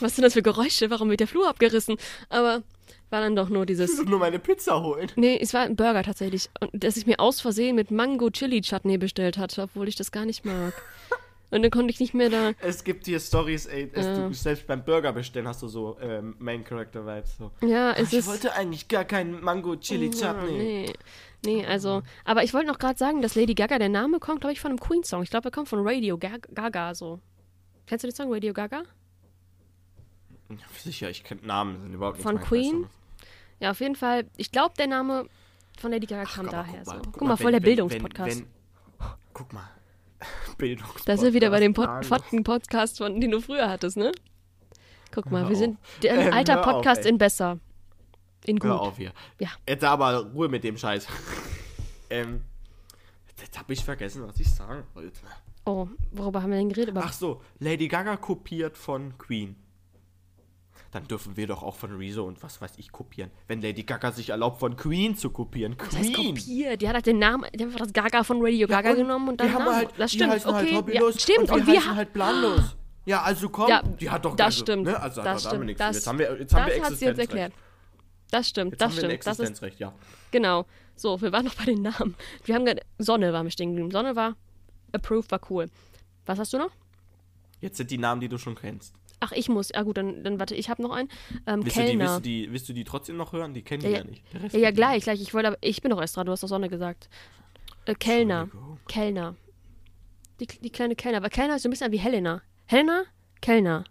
Speaker 2: Was sind das für Geräusche? Warum wird der Flur abgerissen? Aber war dann doch nur dieses...
Speaker 1: nur meine Pizza holen.
Speaker 2: Nee, es war ein Burger tatsächlich. Und dass ich mir aus Versehen mit Mango Chili Chutney bestellt hatte, obwohl ich das gar nicht mag. Und dann konnte ich nicht mehr da...
Speaker 1: Es gibt hier Stories, ey, es,
Speaker 2: Ja.
Speaker 1: du, selbst beim Burger bestellen hast du so ähm, Main Character Vibes. So.
Speaker 2: Ja, es
Speaker 1: ich
Speaker 2: ist...
Speaker 1: wollte eigentlich gar keinen Mango Chili
Speaker 2: Ja,
Speaker 1: Chutney.
Speaker 2: Nee. Nee, also, aber ich wollte noch gerade sagen, dass Lady Gaga, der Name kommt, glaube ich, von einem Queen-Song. Ich glaube, er kommt von Radio Ga Gaga, so. Kennst du den Song Radio Gaga?
Speaker 1: Sicher, ich kenne Namen, sind überhaupt nicht
Speaker 2: Von Queen? Ja, auf jeden Fall. Ich glaube, der Name von Lady Gaga kam
Speaker 1: Guck mal,
Speaker 2: daher.
Speaker 1: guck mal,
Speaker 2: so. Guck, mal, voll der Bildungspodcast.
Speaker 1: Guck mal. Bildungspodcast.
Speaker 2: Da sind wir wieder bei dem Pod. Fakten-Podcast, von- den du früher hattest, ne? Guck mal,
Speaker 1: Hör
Speaker 2: wir
Speaker 1: auf.
Speaker 2: sind ein alter
Speaker 1: hör auf,
Speaker 2: Podcast
Speaker 1: ey.
Speaker 2: in besser. In gut.
Speaker 1: Hör auf hier.
Speaker 2: Ja.
Speaker 1: Jetzt aber Ruhe mit dem Scheiß. ähm, jetzt habe ich vergessen, was ich sagen wollte.
Speaker 2: Oh, worüber haben wir denn geredet? Über
Speaker 1: Ach so, Lady Gaga kopiert von Queen. Dann dürfen wir doch auch von Rezo und was weiß ich kopieren. Wenn Lady Gaga sich erlaubt, von Queen zu kopieren.
Speaker 2: das heißt
Speaker 1: Queen!
Speaker 2: kopiert. Die hat halt den Namen, die hat einfach das Gaga von Radio Gaga
Speaker 1: und
Speaker 2: genommen und dann
Speaker 1: die haben
Speaker 2: Namen.
Speaker 1: halt,
Speaker 2: das
Speaker 1: die
Speaker 2: stimmt,
Speaker 1: heißen
Speaker 2: okay.
Speaker 1: halt
Speaker 2: ja, stimmt,
Speaker 1: und,
Speaker 2: und,
Speaker 1: die
Speaker 2: wir
Speaker 1: heißen
Speaker 2: haben
Speaker 1: halt planlos. Ja, also komm,
Speaker 2: Ja,
Speaker 1: die hat doch
Speaker 2: das
Speaker 1: also,
Speaker 2: stimmt.
Speaker 1: Ne? Also,
Speaker 2: das
Speaker 1: wir
Speaker 2: stimmt. Das,
Speaker 1: jetzt haben wir, jetzt haben wir
Speaker 2: das hat sie jetzt
Speaker 1: Existenzrecht.
Speaker 2: erklärt. Das stimmt,
Speaker 1: Jetzt
Speaker 2: das
Speaker 1: haben wir ein
Speaker 2: stimmt. Das ist,
Speaker 1: ja.
Speaker 2: genau. So, wir waren noch bei den Namen. Wir haben gerade, Sonne waren wir stehen geblieben. Sonne war, approved war cool. Was hast du noch?
Speaker 1: Jetzt sind die Namen, die du schon kennst.
Speaker 2: Ach, ich muss. Ja gut, dann, dann warte, ich habe noch einen. Ähm,
Speaker 1: Willst du, die, willst,
Speaker 2: Kellner.
Speaker 1: du die, willst du die trotzdem noch hören? Die kennen
Speaker 2: Ja,
Speaker 1: die
Speaker 2: ja.
Speaker 1: ja nicht.
Speaker 2: Ja, ja, gleich, gleich. Ich wollte aber, ich bin doch erst dran, du hast doch Sonne gesagt. Äh, Kellner. Kellner. Die, die kleine Kellner. Aber Kellner ist so ein bisschen wie Helena. Helena? Kellner.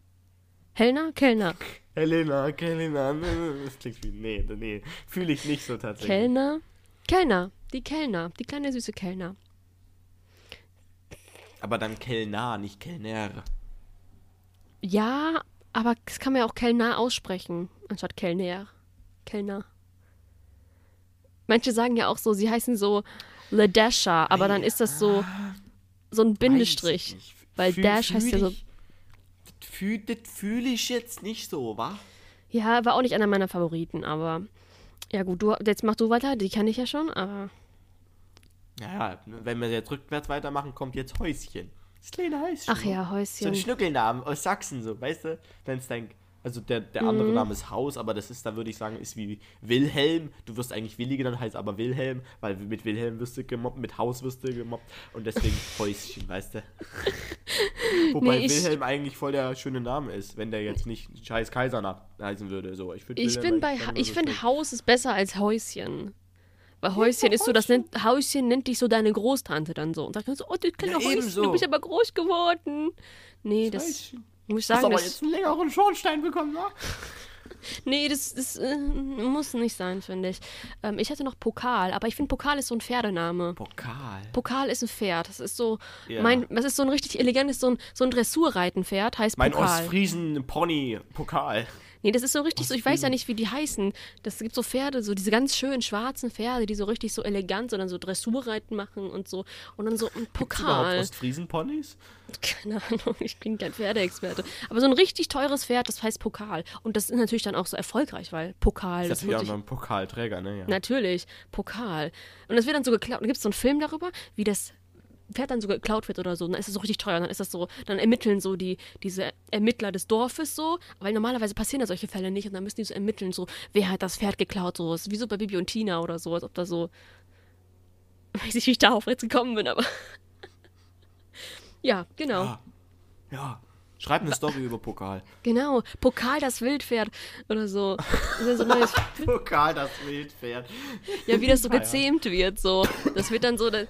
Speaker 2: Helena? Kellner.
Speaker 1: Helena, Helena, das klingt wie, nee, nee, fühle ich nicht so tatsächlich.
Speaker 2: Kellner? Kellner. Die Kellner. Die kleine süße Kellner.
Speaker 1: Aber dann Kellner, nicht Kellner.
Speaker 2: Ja, aber das kann man ja auch Kellner aussprechen, anstatt Kellner. Kellner. Manche sagen ja auch so, sie heißen so Ledesha, aber dann ist das so, so ein Bindestrich.
Speaker 1: Ich.
Speaker 2: Weil
Speaker 1: Fühl-
Speaker 2: Dash heißt
Speaker 1: fühl
Speaker 2: ja so.
Speaker 1: ich- Das fühle fühl ich jetzt nicht so, wa?
Speaker 2: Ja, war auch nicht einer meiner Favoriten, aber ja gut, du, jetzt mach du weiter, die kann ich ja schon, aber
Speaker 1: Naja, wenn wir jetzt rückwärts weitermachen, kommt jetzt Häuschen. Das kleine Häuschen.
Speaker 2: ach ja,
Speaker 1: So ein
Speaker 2: Häuschen.
Speaker 1: Schnückelnamen aus Sachsen, so, weißt du? Wenn es dein. Also der, der
Speaker 2: Mhm.
Speaker 1: andere Name ist Haus, aber das ist, da würde ich sagen, ist wie Wilhelm. Du wirst eigentlich Willi genannt, heißt aber Wilhelm, weil mit Wilhelm wirst du gemobbt, mit Haus wirst du gemobbt und deswegen Häuschen, weißt du? Wobei
Speaker 2: Nee,
Speaker 1: Wilhelm eigentlich voll der schöne Name ist, wenn der jetzt nicht scheiß Kaiser heißen würde. So, ich
Speaker 2: Ich bin bei, ich finde. Haus ist besser als Häuschen. Weil Häuschen ist so, das nennt, Häuschen nennt dich so deine Großtante dann so und sagt dann so, oh, du
Speaker 1: Ja,
Speaker 2: Häuschen,
Speaker 1: ebenso.
Speaker 2: du bist aber groß geworden. Nee, das
Speaker 1: Häuschen.
Speaker 2: muss ich
Speaker 1: Hast
Speaker 2: sagen,
Speaker 1: aber
Speaker 2: das,
Speaker 1: jetzt einen längeren Schornstein bekommen, ne?
Speaker 2: nee, das, das äh, muss nicht sein, finde ich. Ähm, ich hatte noch Pokal, aber ich finde Pokal ist so ein Pferdename.
Speaker 1: Pokal.
Speaker 2: Pokal ist ein Pferd. Das ist so,
Speaker 1: Ja.
Speaker 2: mein, das ist so ein richtig elegantes, so ein, so ein Dressurreitenpferd, heißt
Speaker 1: Mein
Speaker 2: Pokal.
Speaker 1: Ostfriesen Pony Pokal.
Speaker 2: Nee, das ist so richtig so, ich weiß ja nicht, wie die heißen. Das gibt so Pferde, so diese ganz schönen schwarzen Pferde, die so richtig so elegant, sondern so Dressurreiten machen und so. Und dann so ein Pokal.
Speaker 1: Ostfriesen Ponys?
Speaker 2: Keine Ahnung, ich bin kein Pferdeexperte. Aber so ein richtig teures Pferd, das heißt Pokal. Und das ist natürlich dann auch so erfolgreich, weil Pokal,
Speaker 1: Das
Speaker 2: das
Speaker 1: ist ja auch ein Pokalträger, ne? Ja.
Speaker 2: Natürlich, Pokal. Und das wird dann so geklaut. Da gibt es so einen Film darüber, wie das Pferd dann so geklaut wird oder so. Dann ist es so richtig teuer. Dann ist das so, dann ermitteln so die, diese Ermittler des Dorfes so, weil normalerweise passieren ja solche Fälle nicht. Und dann müssen die so ermitteln, so, wer hat das Pferd geklaut, so. Ist wie so bei Bibi und Tina oder so, als ob da so. Weiß nicht, wie ich darauf jetzt gekommen bin, aber. ja, genau.
Speaker 1: Ah, ja. Schreib eine Story über Pokal.
Speaker 2: Genau. Pokal das Wildpferd oder so. Das ist so
Speaker 1: Pokal, das Wildpferd.
Speaker 2: Ja, wie das so
Speaker 1: Ah, ja.
Speaker 2: gezähmt wird, so. Das wird dann so. Das,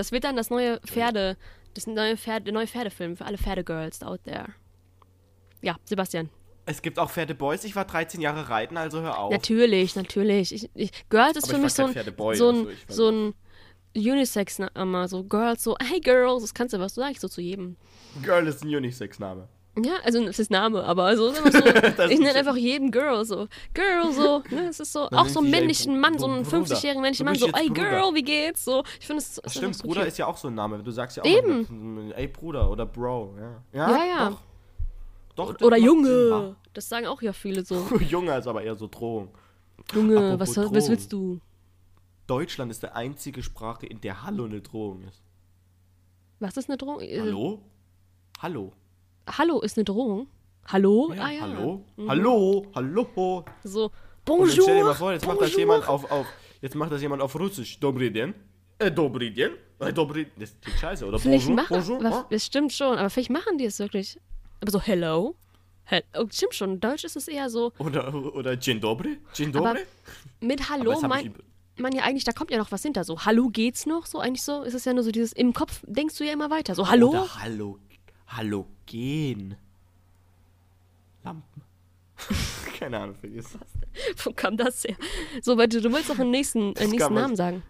Speaker 2: Das wird dann das neue Pferde, das neue Pferde, der neue Pferdefilm für alle Pferdegirls out there. Ja, Sebastian.
Speaker 1: Es gibt auch Pferdeboys. Ich war 13 Jahre reiten, also hör auf.
Speaker 2: Natürlich, natürlich. Ich, ich, Girls ist
Speaker 1: Aber
Speaker 2: für
Speaker 1: ich
Speaker 2: mich so ein,
Speaker 1: Pferdeboy,
Speaker 2: so ein,
Speaker 1: also
Speaker 2: so ein Unisex-Name. So Girls, so, hey Girls, das kannst du was, so sag ich so zu jedem.
Speaker 1: Girl ist ein Unisex-Name.
Speaker 2: Ja, also es ist Name, aber so,
Speaker 1: Das
Speaker 2: ich nenne einfach jeden Girl so. Girl so, ne, es ist so,
Speaker 1: Dann
Speaker 2: auch so einen männlichen Mann, so einen
Speaker 1: Bruder.
Speaker 2: 50-jährigen männlichen Mann, so, ey
Speaker 1: Bruder.
Speaker 2: Girl, wie geht's? So, ich finde es
Speaker 1: Das stimmt,
Speaker 2: so
Speaker 1: Bruder ist ja auch so ein Name. Du sagst ja auch
Speaker 2: Eben.
Speaker 1: immer, ey Bruder oder Bro. Ja, ja.
Speaker 2: Ja, ja.
Speaker 1: Doch. Doch, das
Speaker 2: Oder Junge, das sagen auch ja viele so.
Speaker 1: Junge ist aber eher so Drohung.
Speaker 2: Junge,
Speaker 1: Apropos
Speaker 2: was, was
Speaker 1: Drohung.
Speaker 2: willst du?
Speaker 1: Deutschland ist die einzige Sprache, in der Hallo eine Drohung ist.
Speaker 2: Was ist eine Drohung? Äh,
Speaker 1: Hallo? Hallo?
Speaker 2: Hallo ist eine Drohung? Hallo?
Speaker 1: Ja,
Speaker 2: ah ja.
Speaker 1: Hallo?
Speaker 2: Mhm.
Speaker 1: Hallo? Hallo?
Speaker 2: So, bonjour.
Speaker 1: stell dir mal vor, jetzt macht das jemand auf, auf, jetzt macht das jemand auf Russisch. Dobry den. Äh, Dobry den. Äh, Dobry, das klingt scheiße, oder?
Speaker 2: Vielleicht
Speaker 1: bonjour,
Speaker 2: machen,
Speaker 1: bonjour.
Speaker 2: was,
Speaker 1: ah?
Speaker 2: das stimmt schon, aber vielleicht machen die es wirklich. Aber so hello? Hel oh, stimmt schon, in Deutsch ist es eher so,
Speaker 1: Oder, oder Dzień dobry? Dzień
Speaker 2: aber
Speaker 1: dobry?
Speaker 2: mit
Speaker 1: Aber
Speaker 2: Hallo
Speaker 1: das hab
Speaker 2: mein,
Speaker 1: ich-
Speaker 2: man ja eigentlich, da kommt ja noch was hinter. So, Hallo geht's noch? So eigentlich so, ist es ja nur so dieses, im Kopf denkst du ja immer weiter. So, Hallo?
Speaker 1: Oder Hallo. Halogen. Lampen. Keine Ahnung, vergiss das.
Speaker 2: Wo kam das her? So, warte, du wolltest doch einen nächsten, äh, nächsten
Speaker 1: aus-
Speaker 2: Namen sagen.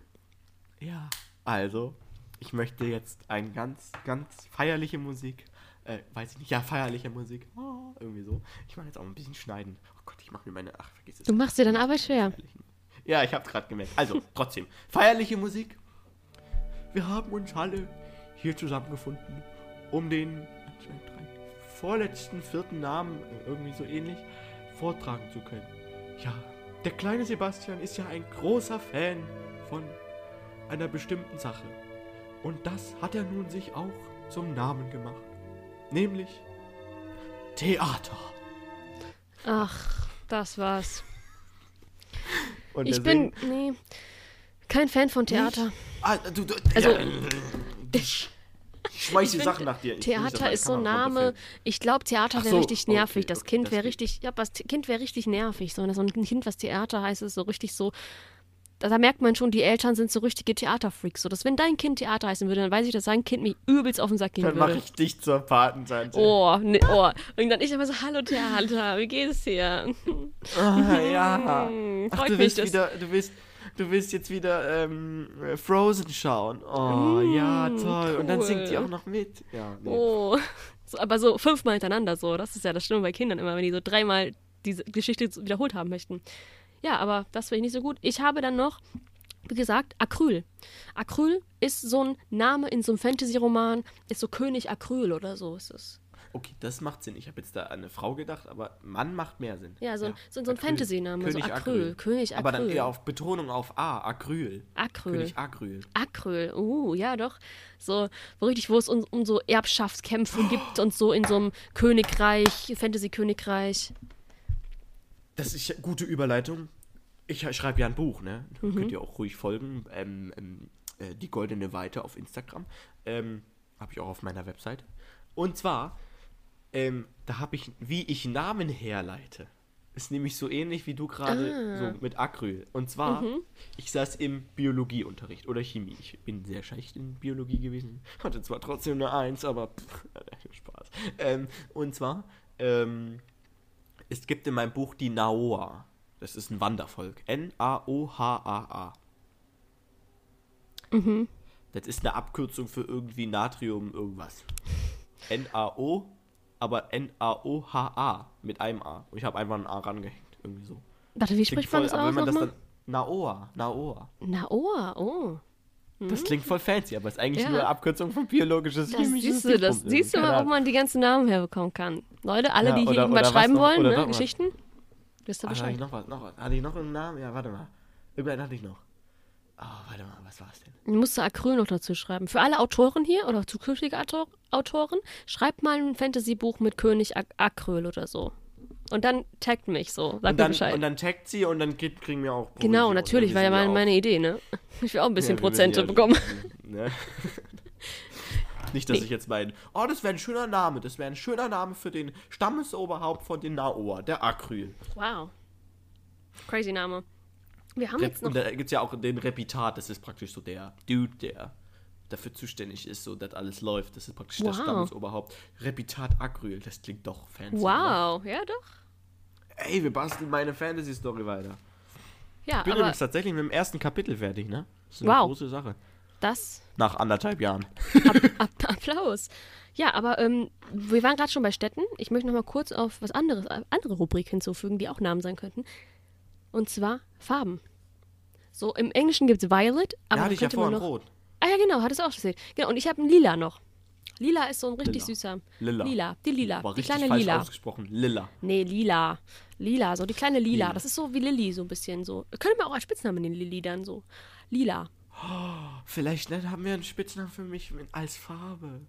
Speaker 1: Ja. Also, ich möchte jetzt ein ganz, ganz feierliche Musik. Äh, weiß ich nicht. Ja, feierliche Musik. Oh, irgendwie so. Ich mache jetzt auch ein bisschen schneiden. Oh Gott, ich mache mir meine. Ach, vergiss es.
Speaker 2: Du machst dir deine Arbeit schwer.
Speaker 1: Ja, ich hab's gerade gemerkt. Also, trotzdem. Feierliche Musik. Wir haben uns alle hier zusammengefunden, um den vorletzten, vierten Namen, äh, irgendwie so ähnlich, vortragen zu können. Ja, der kleine Sebastian ist ja ein großer Fan von einer bestimmten Sache. Und das hat er nun sich auch zum Namen gemacht. Nämlich Theater.
Speaker 2: Ach, das war's.
Speaker 1: Und
Speaker 2: Ich bin, nee, kein Fan von Theater.
Speaker 1: Ah, du, du,
Speaker 2: Also-
Speaker 1: ja, ich schmeiß die
Speaker 2: find,
Speaker 1: Sachen nach dir. Ich
Speaker 2: Theater ist so ein Name. Ich glaube, Theater wäre
Speaker 1: so,
Speaker 2: richtig nervig.
Speaker 1: okay,
Speaker 2: das
Speaker 1: okay,
Speaker 2: Kind
Speaker 1: das
Speaker 2: wäre richtig, ja, das Kind wäre richtig nervig. So, so ein Kind, was Theater heißt, ist so richtig so. Da, da merkt man schon, die Eltern sind so richtige Theaterfreaks. So, dass wenn dein Kind Theater heißen würde, dann weiß ich, dass sein Kind mich übelst auf den Sack gehen
Speaker 1: Dann mache
Speaker 2: würde.
Speaker 1: ich dich zur Patentante.
Speaker 2: Oh, ne, oh. Und dann ich immer so, hallo Theater, wie geht es dir?
Speaker 1: Ah, ja. Ach, du
Speaker 2: mich,
Speaker 1: willst wieder, du willst, du willst jetzt wieder ähm, äh, Frozen schauen. Oh, ja, toll. Und dann singt die
Speaker 2: cool.
Speaker 1: auch noch mit. Ja, nee.
Speaker 2: Oh. So, aber so fünfmal hintereinander so. Das ist ja das Schlimme bei Kindern immer, wenn die so dreimal diese Geschichte wiederholt haben möchten. Ja, aber das finde ich nicht so gut. Ich habe dann noch, wie gesagt, Acryl. Acryl ist so ein Name in so einem Fantasy-Roman, ist so König Acryl oder so ist es.
Speaker 1: Okay, das macht Sinn. Ich habe jetzt da an eine Frau gedacht, aber Mann macht mehr Sinn.
Speaker 2: Ja, so ein- so- so ein
Speaker 1: Acryl.
Speaker 2: Fantasy-Name, so
Speaker 1: König
Speaker 2: Acryl. König
Speaker 1: Aber dann
Speaker 2: Acryl.
Speaker 1: eher auf Betonung auf A, Acryl.
Speaker 2: Acryl.
Speaker 1: König Acryl.
Speaker 2: Acryl, uh, ja doch. So, wo richtig, wo es um, um so Erbschaftskämpfe gibt und so in so einem Königreich, Fantasy-Königreich.
Speaker 1: Das ist ja gute Überleitung. Ich schreibe ja ein Buch, ne?
Speaker 2: Mhm.
Speaker 1: Könnt ihr auch ruhig folgen. Ähm, ähm, äh, die Goldene Weite auf Instagram. Ähm, habe ich auch auf meiner Website. Und zwar, ähm, da habe ich, wie ich Namen herleite. Ist nämlich so ähnlich wie du gerade
Speaker 2: Ah.
Speaker 1: so mit Acryl. Und zwar,
Speaker 2: Mhm.
Speaker 1: ich saß im Biologieunterricht oder Chemie. Ich bin sehr schlecht in Biologie gewesen. Hatte zwar trotzdem eine Eins, aber pff, Spaß. Ähm, und zwar, ähm, es gibt in meinem Buch die Naoa. Das ist ein Wandervolk. N-A-O-H-A-A.
Speaker 2: Mhm.
Speaker 1: Das ist eine Abkürzung für irgendwie Natrium irgendwas. N-A-O, aber N-A-O-H-A mit einem A. Und ich habe einfach ein A rangehängt. Irgendwie so.
Speaker 2: Warte, wie spricht man
Speaker 1: voll,
Speaker 2: das
Speaker 1: aber
Speaker 2: aus
Speaker 1: wenn man das dann. Naoa, Naoa.
Speaker 2: Naoa, oh.
Speaker 1: Das klingt voll fancy, aber ist eigentlich
Speaker 2: Ja.
Speaker 1: nur eine Abkürzung von biologisches
Speaker 2: Das
Speaker 1: chemisches
Speaker 2: siehst du, das siehst du mal, wo
Speaker 1: Ahnung.
Speaker 2: man die ganzen Namen herbekommen kann. Leute, alle,
Speaker 1: Ja,
Speaker 2: die hier
Speaker 1: oder-
Speaker 2: irgendwas schreiben
Speaker 1: noch?
Speaker 2: wollen, ne. Geschichten, wisst ihr
Speaker 1: Ah, hatte ich
Speaker 2: Bescheid.
Speaker 1: noch was? Noch was? Hatte ich noch einen Namen? Ja, warte mal. Irgendwann hatte ich noch. Oh, warte mal, was war es denn?
Speaker 2: Du musst da Acryl noch dazu schreiben. Für alle Autoren hier oder zukünftige Autor Autoren, schreibt mal ein Fantasy-Buch mit König Ac Acryl oder so. Und dann taggt mich so, sag
Speaker 1: Und dann,
Speaker 2: Bescheid.
Speaker 1: und dann taggt sie und dann krieg- kriegen wir auch
Speaker 2: genau,
Speaker 1: Provision.
Speaker 2: natürlich, war ja meine, meine Idee, ne? Ich will auch ein bisschen
Speaker 1: Ja,
Speaker 2: Prozente
Speaker 1: ja-
Speaker 2: bekommen.
Speaker 1: Ne? Nicht, dass
Speaker 2: Nee.
Speaker 1: ich jetzt meine, oh, das wäre ein schöner Name, das wäre ein schöner Name für den Stammesoberhaupt von den Naoa, der Acryl.
Speaker 2: Wow. Crazy Name. Wir haben
Speaker 1: Rep
Speaker 2: jetzt noch.
Speaker 1: und da gibt es ja auch den Repitat, das ist praktisch so der Dude, der dafür zuständig ist, so dass alles läuft. Das ist praktisch das
Speaker 2: Wow.
Speaker 1: Stammesoberhaupt. Repitat Acryl, das klingt doch fancy. oder?
Speaker 2: Wow, ja doch.
Speaker 1: Ey, wir basteln meine Fantasy-Story weiter.
Speaker 2: Ja,
Speaker 1: Ich bin
Speaker 2: aber
Speaker 1: übrigens tatsächlich mit dem ersten Kapitel fertig, ne? Das ist eine
Speaker 2: Wow.
Speaker 1: große Sache.
Speaker 2: das
Speaker 1: Nach anderthalb Jahren.
Speaker 2: Ab Applaus. Ja, aber ähm, wir waren gerade schon bei Städten. Ich möchte noch mal kurz auf was anderes, äh, andere Rubrik hinzufügen, die auch Namen sein könnten. Und zwar Farben. So, im Englischen gibt es Violet, aber
Speaker 1: ja, hatte ich ja vorhin
Speaker 2: noch...
Speaker 1: rot.
Speaker 2: Ah ja, genau, hattest du auch gesehen. Genau, und ich habe einen Lila noch. Lila ist so ein richtig
Speaker 1: Lila.
Speaker 2: süßer.
Speaker 1: Lila.
Speaker 2: Lila, die Lila.
Speaker 1: Aber
Speaker 2: die kleine
Speaker 1: falsch
Speaker 2: Lila.
Speaker 1: ausgesprochen. Lila.
Speaker 2: Nee, Lila. Lila, so die kleine Lila.
Speaker 1: Lila.
Speaker 2: Das ist so wie Lilly, so ein bisschen so. Könnte man auch als Spitznamen nennen, Lilly dann so. Lila.
Speaker 1: Vielleicht ne, haben wir einen Spitznamen für mich als Farbe.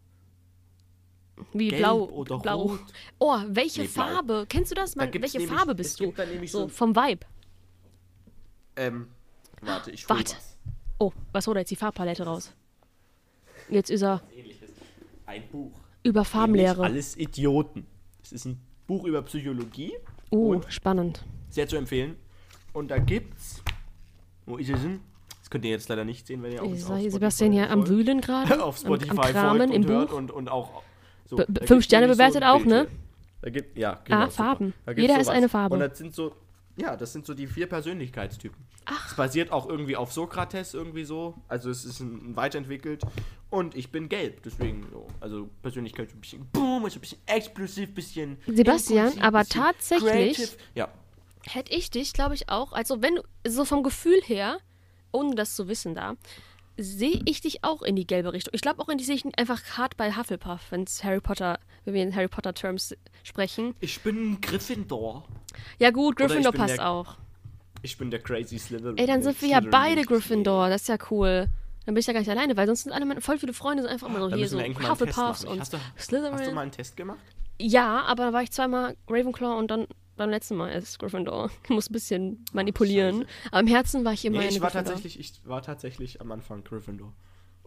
Speaker 2: Wie
Speaker 1: Gelb
Speaker 2: blau.
Speaker 1: oder
Speaker 2: blau.
Speaker 1: rot.
Speaker 2: Oh, welche
Speaker 1: Nee, blau.
Speaker 2: Farbe? Kennst du das? Man,
Speaker 1: gibt's
Speaker 2: welche
Speaker 1: nämlich-
Speaker 2: Farbe
Speaker 1: es
Speaker 2: bist du?
Speaker 1: da
Speaker 2: So,
Speaker 1: so-
Speaker 2: vom Vibe.
Speaker 1: Ähm, warte, ich
Speaker 2: Warte.
Speaker 1: was.
Speaker 2: Oh, was holt er jetzt die Farbpalette raus? Jetzt ist er
Speaker 1: Ähnliches. Ein Buch.
Speaker 2: über Farbenlehre.
Speaker 1: Alles Idioten. Es ist ein Buch über Psychologie.
Speaker 2: Oh,
Speaker 1: Und
Speaker 2: spannend.
Speaker 1: sehr zu empfehlen. Und da gibt's. Wo ist es denn? Das könnt ihr jetzt leider nicht sehen, wenn ihr auch
Speaker 2: Ist
Speaker 1: auf
Speaker 2: Sebastian hier am. Wühlen gerade?
Speaker 1: auf
Speaker 2: am,
Speaker 1: Spotify
Speaker 2: am
Speaker 1: folgt
Speaker 2: Kramen
Speaker 1: und
Speaker 2: im Buch?
Speaker 1: und, und auch. So,
Speaker 2: fünf Sterne bewertet
Speaker 1: ein
Speaker 2: auch, ne?
Speaker 1: hier. Da gibt, ja, genau.
Speaker 2: Ah. Farben. Jeder ist eine Farbe.
Speaker 1: Und das sind so, ja, das sind so die vier Persönlichkeitstypen.
Speaker 2: Ach.
Speaker 1: Es basiert auch irgendwie auf Sokrates irgendwie so. Also es ist ein, ein weiterentwickelt. Und ich bin gelb, deswegen so. Also Persönlichkeit ein bisschen boom, ist ein bisschen explosiv, bisschen.
Speaker 2: Sebastian, aber
Speaker 1: bisschen
Speaker 2: tatsächlich-
Speaker 1: creative. Ja.
Speaker 2: Hätte ich dich, glaube ich, auch, also wenn du, so vom Gefühl her, ohne das zu wissen da, sehe ich dich auch in die gelbe Richtung. Ich glaube auch in die sehe ich einfach hart bei Hufflepuff, wenn es Harry Potter, wenn wir in Harry Potter Terms sprechen.
Speaker 1: Ich bin Gryffindor.
Speaker 2: Ja gut, Gryffindor passt
Speaker 1: der-
Speaker 2: auch.
Speaker 1: Ich bin der crazy Slytherin.
Speaker 2: Ey, dann sind wir ja beide
Speaker 1: ist.
Speaker 2: Gryffindor, das ist ja cool. Dann bin ich ja gar nicht alleine, weil sonst sind alle meine, voll viele Freunde sind einfach immer so hier so Hufflepuffs und
Speaker 1: Hast du,
Speaker 2: Slytherin.
Speaker 1: hast du mal einen Test gemacht?
Speaker 2: Ja, aber da war ich zweimal Ravenclaw und dann beim letzten Mal als Gryffindor. Ich muss ein bisschen manipulieren. Aber im Herzen war ich immer
Speaker 1: Nee, ich war
Speaker 2: Gryffindor.
Speaker 1: tatsächlich, ich war tatsächlich am Anfang Gryffindor.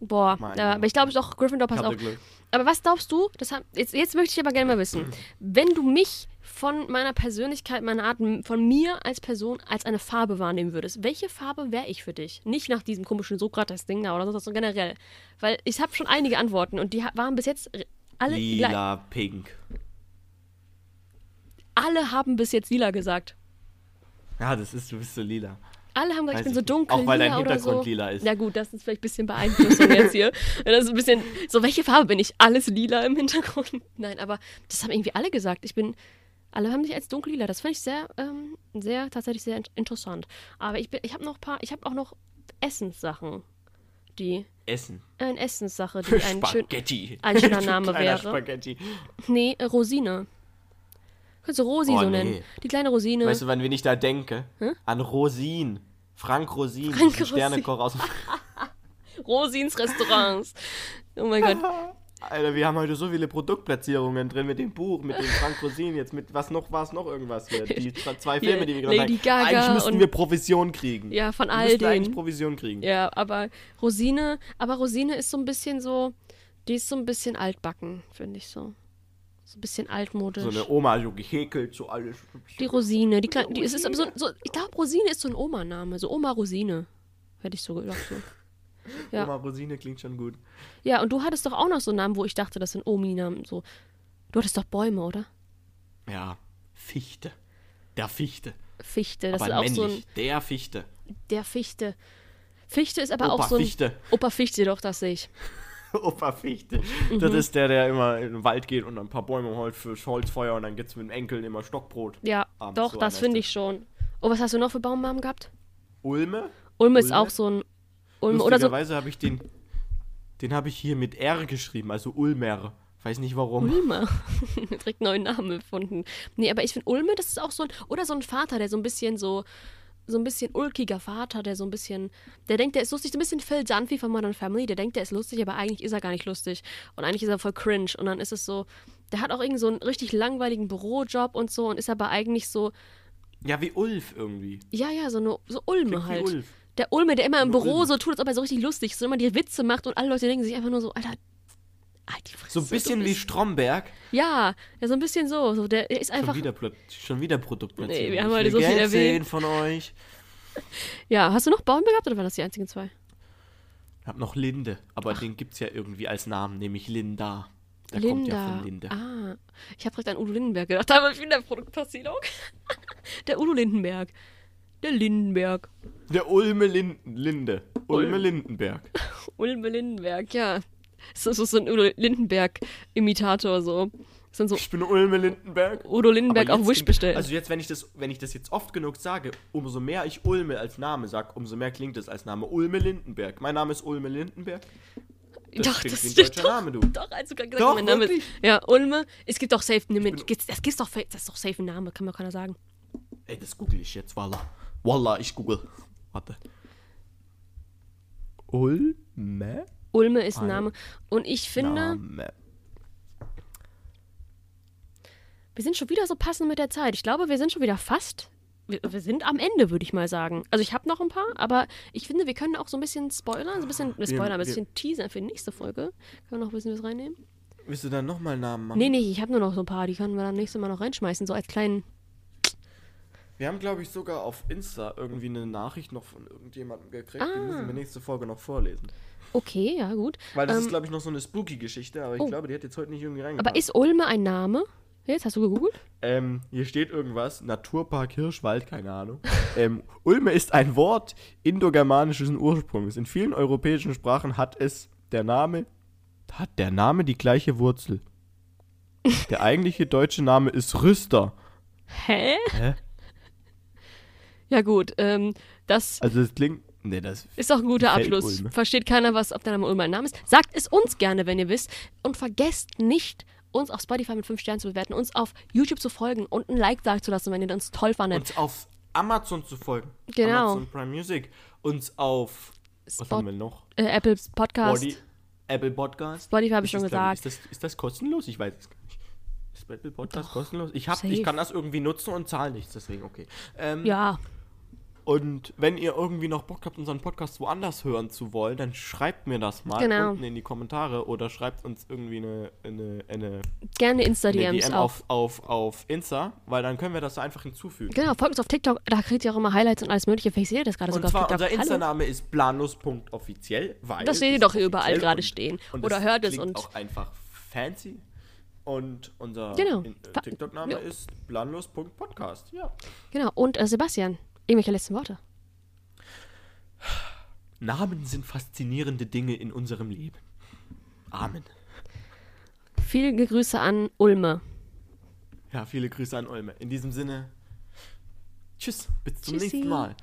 Speaker 2: Boah,
Speaker 1: Meine
Speaker 2: aber ich glaube doch, Gryffindor passt auch.
Speaker 1: Glück.
Speaker 2: Aber was glaubst du, das hab, jetzt, jetzt möchte ich aber gerne mal wissen, wenn du mich von meiner Persönlichkeit, meiner Art, von mir als Person als eine Farbe wahrnehmen würdest, welche Farbe wäre ich für dich? Nicht nach diesem komischen Sokrates-Ding da oder sonst was, sondern generell. Weil ich habe schon einige Antworten und die waren bis jetzt alle gleich.
Speaker 1: Lila, pink.
Speaker 2: Alle haben bis jetzt lila gesagt.
Speaker 1: Ja, das ist, du bist so lila.
Speaker 2: Alle haben gesagt, ich bin so dunkel
Speaker 1: Auch weil dein Hintergrund
Speaker 2: so.
Speaker 1: lila ist.
Speaker 2: Ja gut, das ist vielleicht ein bisschen Beeinflussung jetzt hier. Das ist ein bisschen, so welche Farbe bin ich? Alles lila im Hintergrund? Nein, aber das haben irgendwie alle gesagt. Ich bin, alle haben mich als dunkellila. Das finde ich sehr, ähm, sehr, tatsächlich sehr in- interessant. Aber ich bin, ich habe noch paar, ich habe auch noch Essenssachen, die,
Speaker 1: Essen.
Speaker 2: eine Essenssache, die ein schön,
Speaker 1: Spaghetti.
Speaker 2: ein schöner Name wäre.
Speaker 1: Spaghetti.
Speaker 2: nee, Rosine. Könntest du Rosi
Speaker 1: Oh,
Speaker 2: so
Speaker 1: nee.
Speaker 2: nennen. Die kleine Rosine.
Speaker 1: Weißt du, wann wen ich da denke? An Rosin. Frank Rosin.
Speaker 2: Frank Rosin.
Speaker 1: Sternekoch aus dem
Speaker 2: Rosins Restaurants. Oh mein Gott.
Speaker 1: Alter, wir haben heute so viele Produktplatzierungen drin mit dem Buch, mit dem Frank Rosin, jetzt mit was noch, was noch irgendwas hier. Die zwei Filme, die wir gerade
Speaker 2: Lady. Gaga
Speaker 1: Eigentlich müssten wir Provision kriegen.
Speaker 2: Ja, von
Speaker 1: wir
Speaker 2: all
Speaker 1: müssten
Speaker 2: den.
Speaker 1: eigentlich Provision kriegen.
Speaker 2: Ja, aber Rosine, aber Rosine ist so ein bisschen so, die ist so ein bisschen altbacken, finde ich so. So ein bisschen altmodisch.
Speaker 1: So eine Oma, so gehäkelt, so alles.
Speaker 2: die Rosine, die kleine, die, es ist aber so, so ich glaube, Rosine ist so ein Oma-Name, so Oma Rosine. Hätte ich so gedacht. So. Ja.
Speaker 1: Oma Rosine klingt schon gut.
Speaker 2: Ja, und du hattest doch auch noch so einen Namen, wo ich dachte, das sind Omi-Namen. So. Du hattest doch Bäume, oder?
Speaker 1: Ja, Fichte. Der Fichte.
Speaker 2: Fichte, das
Speaker 1: aber
Speaker 2: ist auch
Speaker 1: männlich.
Speaker 2: so ein,
Speaker 1: Der Fichte.
Speaker 2: der Fichte. Fichte ist aber
Speaker 1: Opa
Speaker 2: auch so ein.
Speaker 1: Fichte.
Speaker 2: Opa Fichte, doch, das sehe ich.
Speaker 1: Opa Fichte. Das
Speaker 2: Mhm.
Speaker 1: ist der, der immer in den Wald geht und ein paar Bäume holt für Holzfeuer und dann gibt's mit dem Enkel immer Stockbrot.
Speaker 2: Ja, doch,
Speaker 1: so
Speaker 2: das finde
Speaker 1: ist
Speaker 2: ich schon. Oh, was hast du noch für Baumnamen gehabt?
Speaker 1: Ulme.
Speaker 2: Ulme ist
Speaker 1: Ulme?
Speaker 2: auch so ein. Ulme oder so.
Speaker 1: Habe ich den, den habe ich hier mit R geschrieben, also Ulmer. Weiß nicht warum.
Speaker 2: Ulme. Direkt einen neuen Namen erfunden. Nee, aber ich finde Ulme, das ist auch so ein. Oder so ein Vater, der so ein bisschen so. So ein bisschen ulkiger Vater, der so ein bisschen. Der denkt, der ist lustig. So ein bisschen Phil Dunphy von Modern Family. Der denkt, der ist lustig, aber eigentlich ist er gar nicht lustig. Und eigentlich ist er voll cringe. Und dann ist es so. Der hat auch irgendwie so einen richtig langweiligen Bürojob und so und ist aber eigentlich so.
Speaker 1: Ja, wie Ulf irgendwie.
Speaker 2: Ja, ja, so eine so Ulme
Speaker 1: Klingt wie
Speaker 2: halt.
Speaker 1: Ulf.
Speaker 2: Der Ulme, der immer im Büro so tut, als ob er so richtig lustig ist, so immer die Witze macht und alle Leute denken sich einfach nur so, Alter. Halt die Fresse,
Speaker 1: So ein bisschen wie Stromberg.
Speaker 2: Ja, ja, so ein bisschen so. so der ist einfach.
Speaker 1: Schon wieder, Pla- schon wieder Produktplatzierung.
Speaker 2: Nee, wir haben
Speaker 1: Ich
Speaker 2: heute so viel
Speaker 1: Geld
Speaker 2: erwähnt.
Speaker 1: sehen von euch.
Speaker 2: Ja, hast du noch Bäume gehabt oder waren das die einzigen zwei?
Speaker 1: Ich hab noch Linde, aber den gibt's ja irgendwie als Namen, nämlich Linda. Der kommt ja
Speaker 2: Linda.
Speaker 1: von Linde.
Speaker 2: Ah, ich habe direkt an Udo Lindenberg gedacht. Da war wieder Produktplatzierung. Der Udo Lindenberg. Der Lindenberg.
Speaker 1: Der Ulme Linden, Linde. Ulme
Speaker 2: Ulm.
Speaker 1: Lindenberg.
Speaker 2: Ulme Lindenberg, ja. Das ist so ein Udo Lindenberg-Imitator so. So
Speaker 1: Ich bin Ulme Lindenberg.
Speaker 2: Udo Lindenberg auf Wish bestellt.
Speaker 1: Also jetzt, wenn ich das, wenn ich das jetzt oft genug sage, umso mehr ich Ulme als Name sag, umso mehr klingt es als Name. Ulme Lindenberg. Mein Name ist Ulme Lindenberg. Das
Speaker 2: doch,
Speaker 1: klingt
Speaker 2: das
Speaker 1: wie ein
Speaker 2: steht
Speaker 1: deutscher
Speaker 2: doch,
Speaker 1: Name, du.
Speaker 2: Doch, also gerade gesagt,
Speaker 1: Doch,
Speaker 2: mein Name ist.
Speaker 1: wirklich?
Speaker 2: Ja, Ulme. Es gibt doch safe gibt's- das gibt doch das ist doch safe ein Name, kann mir keiner sagen.
Speaker 1: Ey, das google ich jetzt, Walla. Walla, ich google. Warte. Ulme?
Speaker 2: Ulme ist ein Name und ich finde,
Speaker 1: Name.
Speaker 2: wir sind schon wieder so passend mit der Zeit. Ich glaube, wir sind schon wieder fast wir, wir sind am Ende, würde ich mal sagen. Also ich habe noch ein paar, aber ich finde, wir können auch so ein bisschen spoilern, so ein bisschen, äh, spoilern, ein
Speaker 1: wir-
Speaker 2: bisschen teasern für die nächste Folge. Können wir noch ein bisschen was reinnehmen?
Speaker 1: Willst du dann nochmal Namen machen?
Speaker 2: Nee, nee, ich habe nur noch so ein paar, die können wir dann nächstes Mal noch reinschmeißen, so als kleinen.
Speaker 1: Wir haben, glaube ich, sogar auf Insta irgendwie eine Nachricht noch von irgendjemandem gekriegt. Die
Speaker 2: Ah.
Speaker 1: müssen wir nächste Folge noch vorlesen.
Speaker 2: Okay, ja, gut.
Speaker 1: Weil das
Speaker 2: Ähm,
Speaker 1: ist, glaube ich, noch so eine Spooky-Geschichte, aber ich
Speaker 2: oh.
Speaker 1: glaube, die hat jetzt heute nicht irgendwie reingepasst.
Speaker 2: aber ist Ulme ein Name? Jetzt hast du gegoogelt?
Speaker 1: Ähm, hier steht irgendwas, Naturpark Hirschwald, keine Ahnung. ähm, Ulme ist ein Wort indogermanischen Ursprungs. In vielen europäischen Sprachen hat es der Name, hat der Name die gleiche Wurzel. Der eigentliche deutsche Name ist Rüster.
Speaker 2: Hä?
Speaker 1: Hä?
Speaker 2: Ja, gut. Ähm, das
Speaker 1: Also es klingt, nee, das
Speaker 2: ist doch ein guter Abschluss.
Speaker 1: Ulme.
Speaker 2: Versteht keiner, was, ob der Name Ulme ein Name ist. Sagt es uns gerne, wenn ihr wisst. Und vergesst nicht, uns auf Spotify mit 5 Sternen zu bewerten, uns auf YouTube zu folgen und ein Like da zu lassen, wenn ihr uns toll fandet.
Speaker 1: uns auf Amazon zu folgen.
Speaker 2: Genau.
Speaker 1: Amazon Prime Music. Uns auf, was
Speaker 2: Spot-
Speaker 1: haben wir noch?
Speaker 2: äh, Apple Podcast.
Speaker 1: Body, Apple Podcast.
Speaker 2: Spotify habe ich
Speaker 1: Ist
Speaker 2: schon
Speaker 1: das,
Speaker 2: gesagt.
Speaker 1: Ist das, ist das kostenlos? Ich weiß es gar nicht. Ist Apple Podcast
Speaker 2: Doch,
Speaker 1: kostenlos? Ich, hab,
Speaker 2: safe.
Speaker 1: ich kann das irgendwie nutzen und zahle nichts, deswegen okay. Ähm,
Speaker 2: Ja,
Speaker 1: Und wenn ihr irgendwie noch Bock habt, unseren Podcast woanders hören zu wollen, dann schreibt mir das mal
Speaker 2: Genau.
Speaker 1: unten in die Kommentare oder schreibt uns irgendwie eine, eine, eine,
Speaker 2: gerne
Speaker 1: eine
Speaker 2: Insta-DMs
Speaker 1: DM auf, auf, auf Insta, weil dann können wir das so einfach hinzufügen.
Speaker 2: Genau, folgt uns auf TikTok, da kriegt ihr auch immer Highlights und alles mögliche. Vielleicht seht ihr das gerade
Speaker 1: Und
Speaker 2: sogar
Speaker 1: zwar
Speaker 2: auf TikTok.
Speaker 1: unser
Speaker 2: Hallo.
Speaker 1: Insta-Name ist planlos.offiziell, weil
Speaker 2: Das seht ihr doch hier überall gerade stehen.
Speaker 1: und
Speaker 2: Oder hört es und-
Speaker 1: auch einfach fancy. Und unser
Speaker 2: Genau.
Speaker 1: äh, TikTok-Name
Speaker 2: ja.
Speaker 1: ist planlos.podcast. Ja.
Speaker 2: Genau, und äh, Sebastian, irgendwelche letzten Worte?
Speaker 1: Namen sind faszinierende Dinge in unserem Leben. Amen.
Speaker 2: Viele Grüße an Ulme.
Speaker 1: Ja, viele Grüße an Olme. In diesem Sinne, tschüss, bis zum
Speaker 2: Tschüssi.
Speaker 1: nächsten Mal.